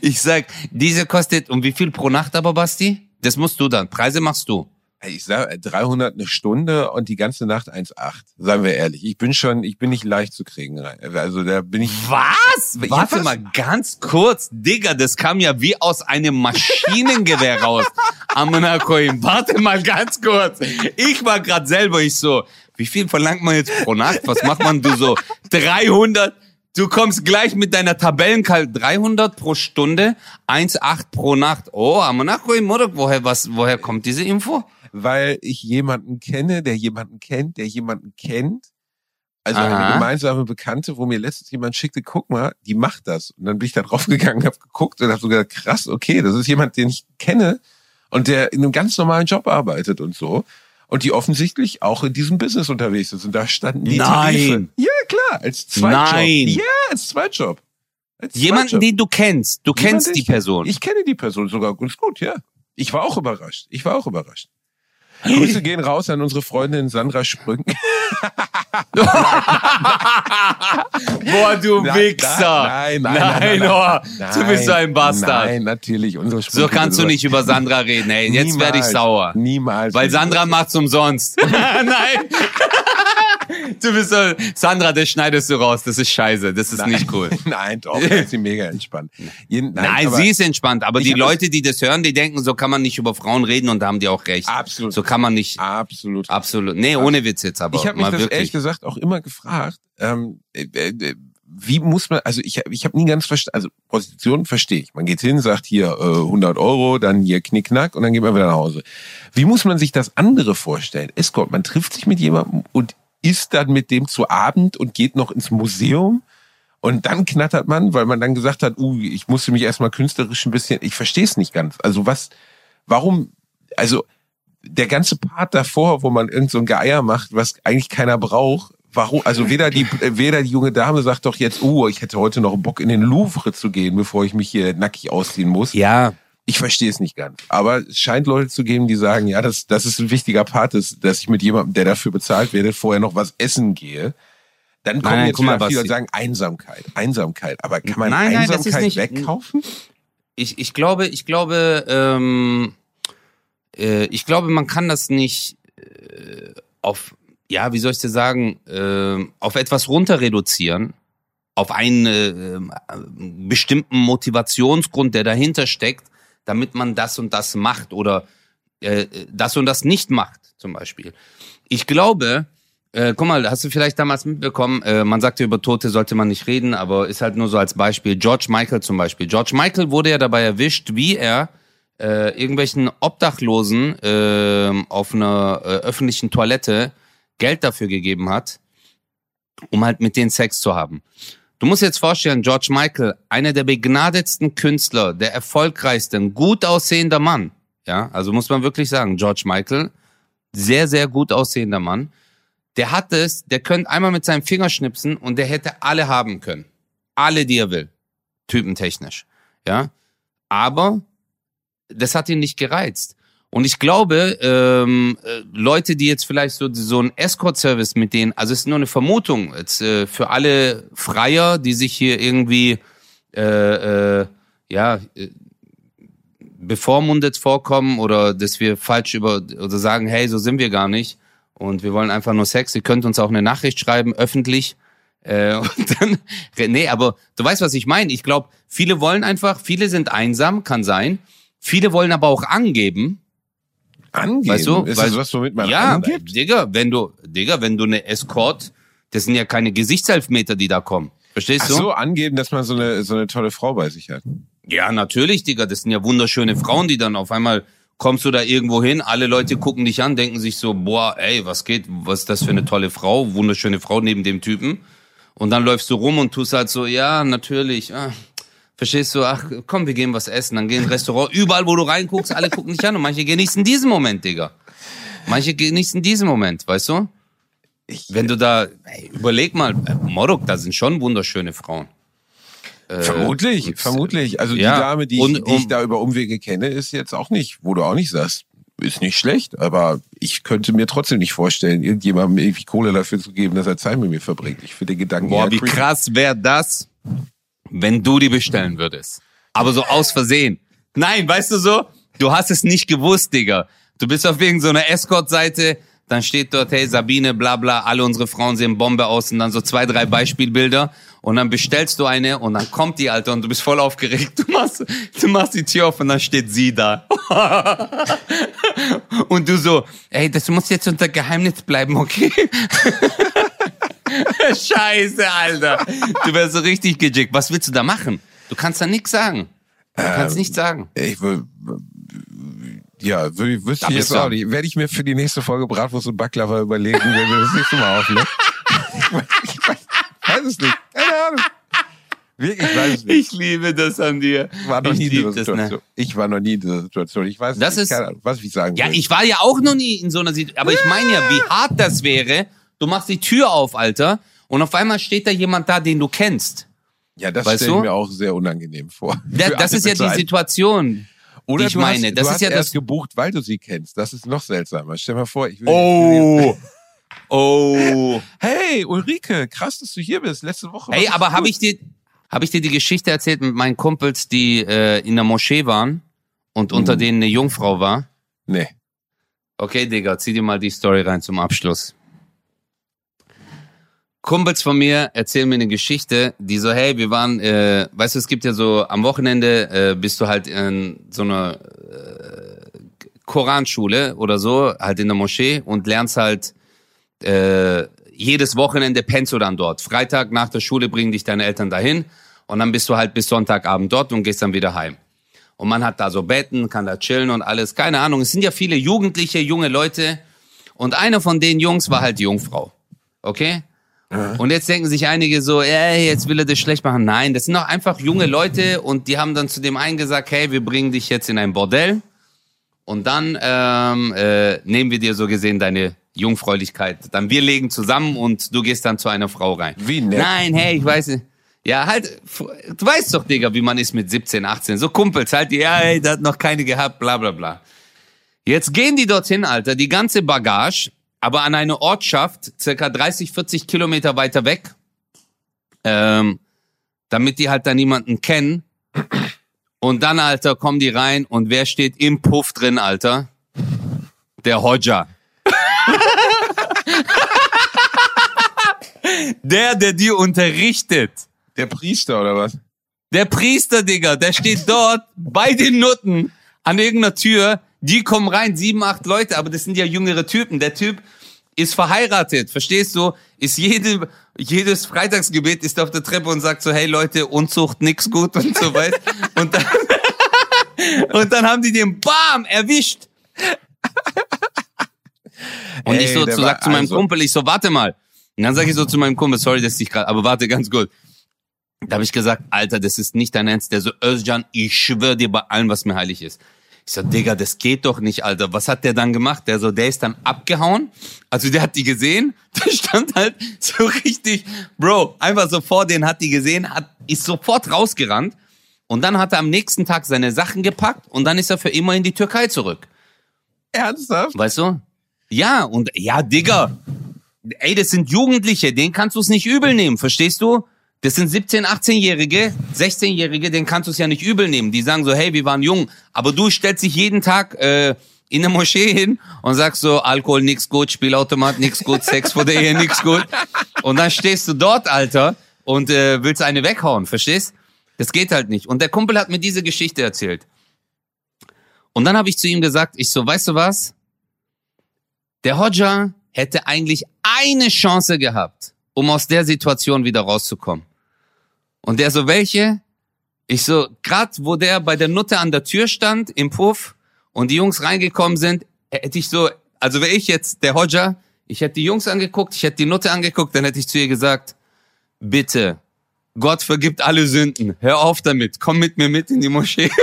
Ich sag, diese kostet, und wie viel pro Nacht aber, Basti? Das musst du dann. Preise machst du. Ich sag 300 eine Stunde und die ganze Nacht 1,8. Seien wir ehrlich. Ich bin schon, ich bin nicht leicht zu kriegen. Also da bin ich. Was? Warte was? mal ganz kurz. Digga, das kam ja wie aus einem Maschinengewehr raus. Amonakoim. Warte mal ganz kurz. Ich war gerade selber, ich so, wie viel verlangt man jetzt pro Nacht? Was macht man? Du so, 300. Du kommst gleich mit deiner Tabellenkal 300 pro Stunde, 1,8 pro Nacht. Oh, Amonakoim, oder woher, was, woher kommt diese Info? weil ich jemanden kenne, der jemanden kennt, der jemanden kennt. Also Aha. eine gemeinsame Bekannte, wo mir letztens jemand schickte, guck mal, die macht das. Und dann bin ich da drauf gegangen, habe geguckt und habe so gedacht, krass, okay, das ist jemand, den ich kenne und der in einem ganz normalen Job arbeitet und so. Und die offensichtlich auch in diesem Business unterwegs ist. Und da standen die Nein. Tarife. Ja, klar, als Zweitjob. Nein. Ja, als Zweitjob. Als Jemanden, Zweitjob. den du kennst. Du Jemand, kennst die ich- Person. Ich kenne die Person sogar ganz gut, ja. Ich war auch überrascht. Ich war auch überrascht. Grüße gehen raus an unsere Freundin Sandra Sprüngen. Boah, du Nein, Wichser. Nein, nein, nein, nein, oh, nein, du bist so ein Bastard. Nein, natürlich. Unsere So kannst du nicht über Sandra reden, ey. Jetzt werde ich sauer. Niemals. Weil Sandra macht's umsonst. Nein. Du bist so, Sandra, das schneidest du raus. Das ist scheiße. Das ist Nein. nicht cool. Nein, doch, ist sie mega entspannt. Nein, aber sie ist entspannt. Aber die Leute, die das hören, die denken, so kann man nicht über Frauen reden und da haben die auch recht. Absolut. So kann man nicht. Absolut. Absolut. Nee, ohne Witz jetzt aber. Ich habe mich das wirklich. ehrlich gesagt auch immer gefragt, ähm, äh, äh, wie muss man, also ich, ich habe nie ganz verstanden, also Prostitution verstehe ich. Man geht hin, sagt hier äh, 100 Euro, dann hier Knickknack und dann geht man wieder nach Hause. Wie muss man sich das andere vorstellen? Escort, man trifft sich mit jemandem und isst dann mit dem zu Abend und geht noch ins Museum und dann knattert man, weil man dann gesagt hat, uh, ich musste mich erstmal künstlerisch ein bisschen, ich verstehe es nicht ganz. Also was, warum, also der ganze Part davor, wo man irgend so ein Geier macht, was eigentlich keiner braucht, warum, also weder die, äh, weder die junge Dame sagt doch jetzt, oh, ich hätte heute noch Bock in den Louvre zu gehen, bevor ich mich hier nackig ausziehen muss. Ja, Ich verstehe es nicht ganz. Aber es scheint Leute zu geben, die sagen, ja, das, das ist ein wichtiger Part, dass, dass ich mit jemandem, der dafür bezahlt werde, vorher noch was essen gehe. Dann kommen nein, jetzt mal, viele und sagen Einsamkeit, Einsamkeit. Aber kann man Nein, nein, das ist Einsamkeit nicht- wegkaufen? ich, ich glaube, ich glaube, ähm, äh, ich glaube, man kann das nicht äh, auf, ja, wie soll ich dir sagen, äh, auf etwas runter reduzieren, auf einen äh, bestimmten Motivationsgrund, der dahinter steckt, damit man das und das macht oder äh, das und das nicht macht, zum Beispiel. Ich glaube, äh, guck mal, hast du vielleicht damals mitbekommen, äh, man sagte, über Tote sollte man nicht reden, aber ist halt nur so als Beispiel. George Michael zum Beispiel. George Michael wurde ja dabei erwischt, wie er äh, irgendwelchen Obdachlosen äh, auf einer äh, öffentlichen Toilette Geld dafür gegeben hat, um halt mit denen Sex zu haben. Du musst jetzt vorstellen, George Michael, einer der begnadetsten Künstler, der erfolgreichsten, gut aussehender Mann. Ja, also muss man wirklich sagen, George Michael, sehr, sehr gut aussehender Mann. Der hat es, der könnte einmal mit seinem Finger schnipsen und der hätte alle haben können. Alle, die er will. Typentechnisch. Ja. Aber das hat ihn nicht gereizt. Und ich glaube, ähm, äh, Leute, die jetzt vielleicht so, so ein Escort-Service mit denen, also es ist nur eine Vermutung, jetzt, äh, für alle Freier, die sich hier irgendwie äh, äh, ja äh, bevormundet vorkommen oder dass wir falsch über oder sagen, hey, so sind wir gar nicht und wir wollen einfach nur Sex. Ihr könnt uns auch eine Nachricht schreiben, öffentlich. Äh, und dann, nee, aber du weißt, was ich meine. Ich glaube, viele wollen einfach, viele sind einsam, kann sein. Viele wollen aber auch angeben, Angeben? Weißt du, ist weil- das was, womit man ja, angibt? Digga, wenn du, Digga, wenn du eine Escort, das sind ja keine Gesichtselfmeter, die da kommen. Verstehst Ach du? so, angeben, dass man so eine, so eine tolle Frau bei sich hat. Ja, natürlich, Digga. Das sind ja wunderschöne Frauen, die dann auf einmal kommst du da irgendwo hin, alle Leute gucken dich an, denken sich so, boah, ey, was geht, was ist das für eine tolle Frau, wunderschöne Frau neben dem Typen. Und dann läufst du rum und tust halt so, ja, natürlich. Ah, verstehst du? Ach, komm, wir gehen was essen. Dann geh in ein Restaurant. Überall, wo du reinguckst, alle gucken dich an und manche genießen diesen Moment, Digga. Manche genießen diesen Moment, weißt du? Wenn du da, ey, überleg mal, äh, Morok, da sind schon wunderschöne Frauen. Äh, Vermutlich, und- vermutlich. Also ja, die Dame, die, und ich, die ich um- da über Umwege kenne, ist jetzt auch nicht, wo du auch nicht sagst, ist nicht schlecht, aber ich könnte mir trotzdem nicht vorstellen, irgendjemandem irgendwie Kohle dafür zu geben, dass er Zeit mit mir verbringt. Ich finde den Gedanken Boah, wie creepy. krass wäre das, wenn du die bestellen würdest. Aber so aus Versehen. Nein, weißt du so? Du hast es nicht gewusst, Digga. Du bist auf irgendeiner Escort-Seite, dann steht dort, hey Sabine, bla bla, alle unsere Frauen sehen Bombe aus und dann so zwei, drei Beispielbilder und dann bestellst du eine und dann kommt die, Alter, und du bist voll aufgeregt. Du machst, du machst die Tür auf und dann steht sie da. und du so, ey, das muss jetzt unter Geheimnis bleiben, okay? Scheiße, Alter. Du wärst so richtig gejickt. Was willst du da machen? Du kannst da nichts sagen. Du Ähm, kannst nichts sagen. Ich will, ja, wü- wüsste ich jetzt auch nicht. Werde ich mir für die nächste Folge Bratwurst und Baklava überlegen, wenn wir das nächste Mal aufnehmen. ich weiß, weiß es nicht. Keine Ahnung. Wirklich, ich weiß es nicht. Ich liebe das an dir. Ich war noch ich nie in lieb dieser das, ne? Situation. Ich war noch nie in dieser Situation. Ich weiß Das nicht, ist- keine Ahnung, was ich sagen Ja, will. ich war ja auch noch nie in so einer Situation. Aber ich meine ja, wie hart das wäre. Du machst die Tür auf, Alter. Und auf einmal steht da jemand da, den du kennst. ja, das stelle ich mir auch sehr unangenehm vor. Da, das ist ja die. Situation. Oder die ich meine. Hast, Das du ist hast ja erst das- gebucht, weil du sie kennst. Das ist noch seltsamer. Stell mal vor, ich will. Oh. Oh. Hey, Ulrike, krass, dass du hier bist. Letzte Woche. Hey, aber habe ich dir, habe ich dir die Geschichte erzählt mit meinen Kumpels, die äh, in der Moschee waren und unter Mhm. denen eine Jungfrau war? Nee. Okay, Digga, zieh dir mal die Story rein zum Abschluss. Kumpels von mir erzählen mir eine Geschichte, die so, hey, wir waren, äh, weißt du, es gibt ja so, am Wochenende äh, bist du halt in so einer äh, Koranschule oder so, halt in der Moschee und lernst halt äh, jedes Wochenende pennst du dann dort. Freitag nach der Schule bringen dich deine Eltern dahin und dann bist du halt bis Sonntagabend dort und gehst dann wieder heim. Und man hat da so Betten, kann da chillen und alles. Keine Ahnung. Es sind ja viele Jugendliche, junge Leute. Und einer von den Jungs war halt Jungfrau. Okay? Und jetzt denken sich einige so, ey, jetzt will er das schlecht machen. Nein, das sind doch einfach junge Leute und die haben dann zu dem einen gesagt, hey, wir bringen dich jetzt in ein Bordell und dann ähm, äh, nehmen wir dir so gesehen deine Jungfräulichkeit. Dann wir legen zusammen und du gehst dann zu einer Frau rein. Wie nett. Nein, hey, ich weiß nicht. Ja, halt, du weißt doch, Digga, wie man ist mit 17, 18. So Kumpels halt, ja, ey, der hat noch keine gehabt, bla bla bla. Jetzt gehen die dorthin, Alter, die ganze Bagage, aber an eine Ortschaft, circa 30, 40 Kilometer weiter weg, ähm, damit die halt da niemanden kennen. Und dann, Alter, kommen die rein und wer steht im Puff drin, Alter? Der Hodja. der, der dir unterrichtet. Der Priester oder was? Der Priester, Digga, der steht dort bei den Nutten an irgendeiner Tür. Die kommen rein, sieben, acht Leute, aber das sind ja jüngere Typen. Der Typ ist verheiratet, verstehst du? Ist jede, jedes Freitagsgebet ist auf der Treppe und sagt so, hey Leute, Unzucht, nix gut und so weiter. und dann, und dann haben die den BAM erwischt. Und Ey, ich so zu, sag zu meinem also- Kumpel, ich so, warte mal. Und dann sage ich so zu meinem Kumpel, sorry, dass ich gerade, aber warte ganz gut. Da habe ich gesagt, Alter, das ist nicht dein Ernst. Der so, Özcan, ich schwöre dir bei allem, was mir heilig ist. Ich so, Digga, das geht doch nicht, Alter. Was hat der dann gemacht? Der so, der ist dann abgehauen. Also der hat die gesehen. Der stand halt so richtig, Bro, einfach so vor den hat die gesehen, hat, ist sofort rausgerannt. Und dann hat er am nächsten Tag seine Sachen gepackt und dann ist er für immer in die Türkei zurück. Ernsthaft? Weißt du? Ja, und ja, Digga. Ey, das sind Jugendliche, denen kannst du es nicht übel nehmen, verstehst du? Das sind 17-, 18-Jährige, 16-Jährige, denen kannst du es ja nicht übel nehmen. Die sagen so, hey, wir waren jung. Aber du stellst dich jeden Tag äh, in der Moschee hin und sagst so, Alkohol nix gut, Spielautomat nix gut, Sex vor der Ehe nix gut. Und dann stehst du dort, Alter, und äh, willst eine weghauen, verstehst? Das geht halt nicht. Und der Kumpel hat mir diese Geschichte erzählt. Und dann habe ich zu ihm gesagt, ich so, weißt du was? Der Hodja hätte eigentlich eine Chance gehabt, um aus der Situation wieder rauszukommen. Und der so, welche? Ich so, grad wo der bei der Nutte an der Tür stand, im Puff, und die Jungs reingekommen sind, hätte ich so, also wäre ich jetzt der Hodja, ich hätte die Jungs angeguckt, ich hätte die Nutte angeguckt, dann hätte ich zu ihr gesagt, bitte, Gott vergibt alle Sünden, hör auf damit, komm mit mir mit in die Moschee.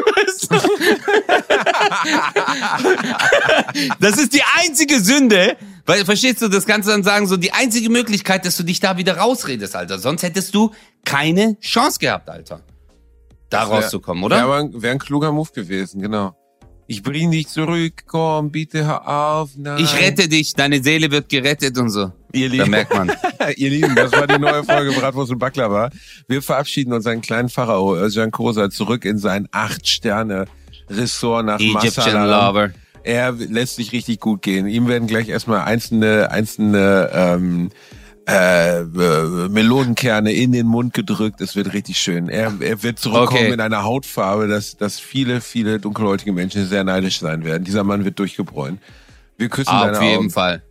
Das ist die einzige Sünde. Weil, verstehst du, das kannst du dann sagen, so die einzige Möglichkeit, dass du dich da wieder rausredest, Alter. Sonst hättest du keine Chance gehabt, Alter. Da Wär- rauszukommen, oder? Wäre aber ein- wär ein kluger Move gewesen, genau. Ich bring dich zurück, komm, bitte hör auf. Nein. ich rette dich, deine Seele wird gerettet und so. Ihr Da Lieben, merkt man. ihr Lieben, das war die neue Folge Bratwurst und Baklava. Wir verabschieden unseren kleinen Pharao, Özcan Kosa, zurück in sein Acht-Sterne-Ressort nach. Lover. Er lässt sich richtig gut gehen. Ihm werden gleich erstmal einzelne, einzelne ähm, äh, äh, Melonenkerne in den Mund gedrückt. Es wird richtig schön. Er, er wird zurückkommen Okay. in einer Hautfarbe, dass, dass viele, viele dunkelhäutige Menschen sehr neidisch sein werden. Dieser Mann wird durchgebräunt. Wir küssen deine Auf jeden Augen. Fall.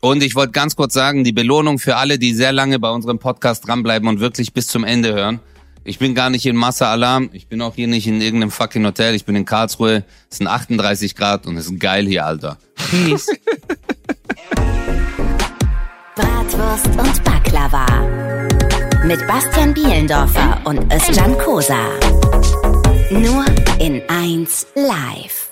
Und ich wollte ganz kurz sagen, die Belohnung für alle, die sehr lange bei unserem Podcast dranbleiben und wirklich bis zum Ende hören. Ich bin gar nicht in Massa Alarm. Ich bin auch hier nicht in irgendeinem fucking Hotel. Ich bin in Karlsruhe. Es sind 38 Grad und es ist geil hier, Alter. Peace. Bratwurst und Baklava. Mit Bastian Bielendorfer und Özcan Kosa. Nur in 1 live.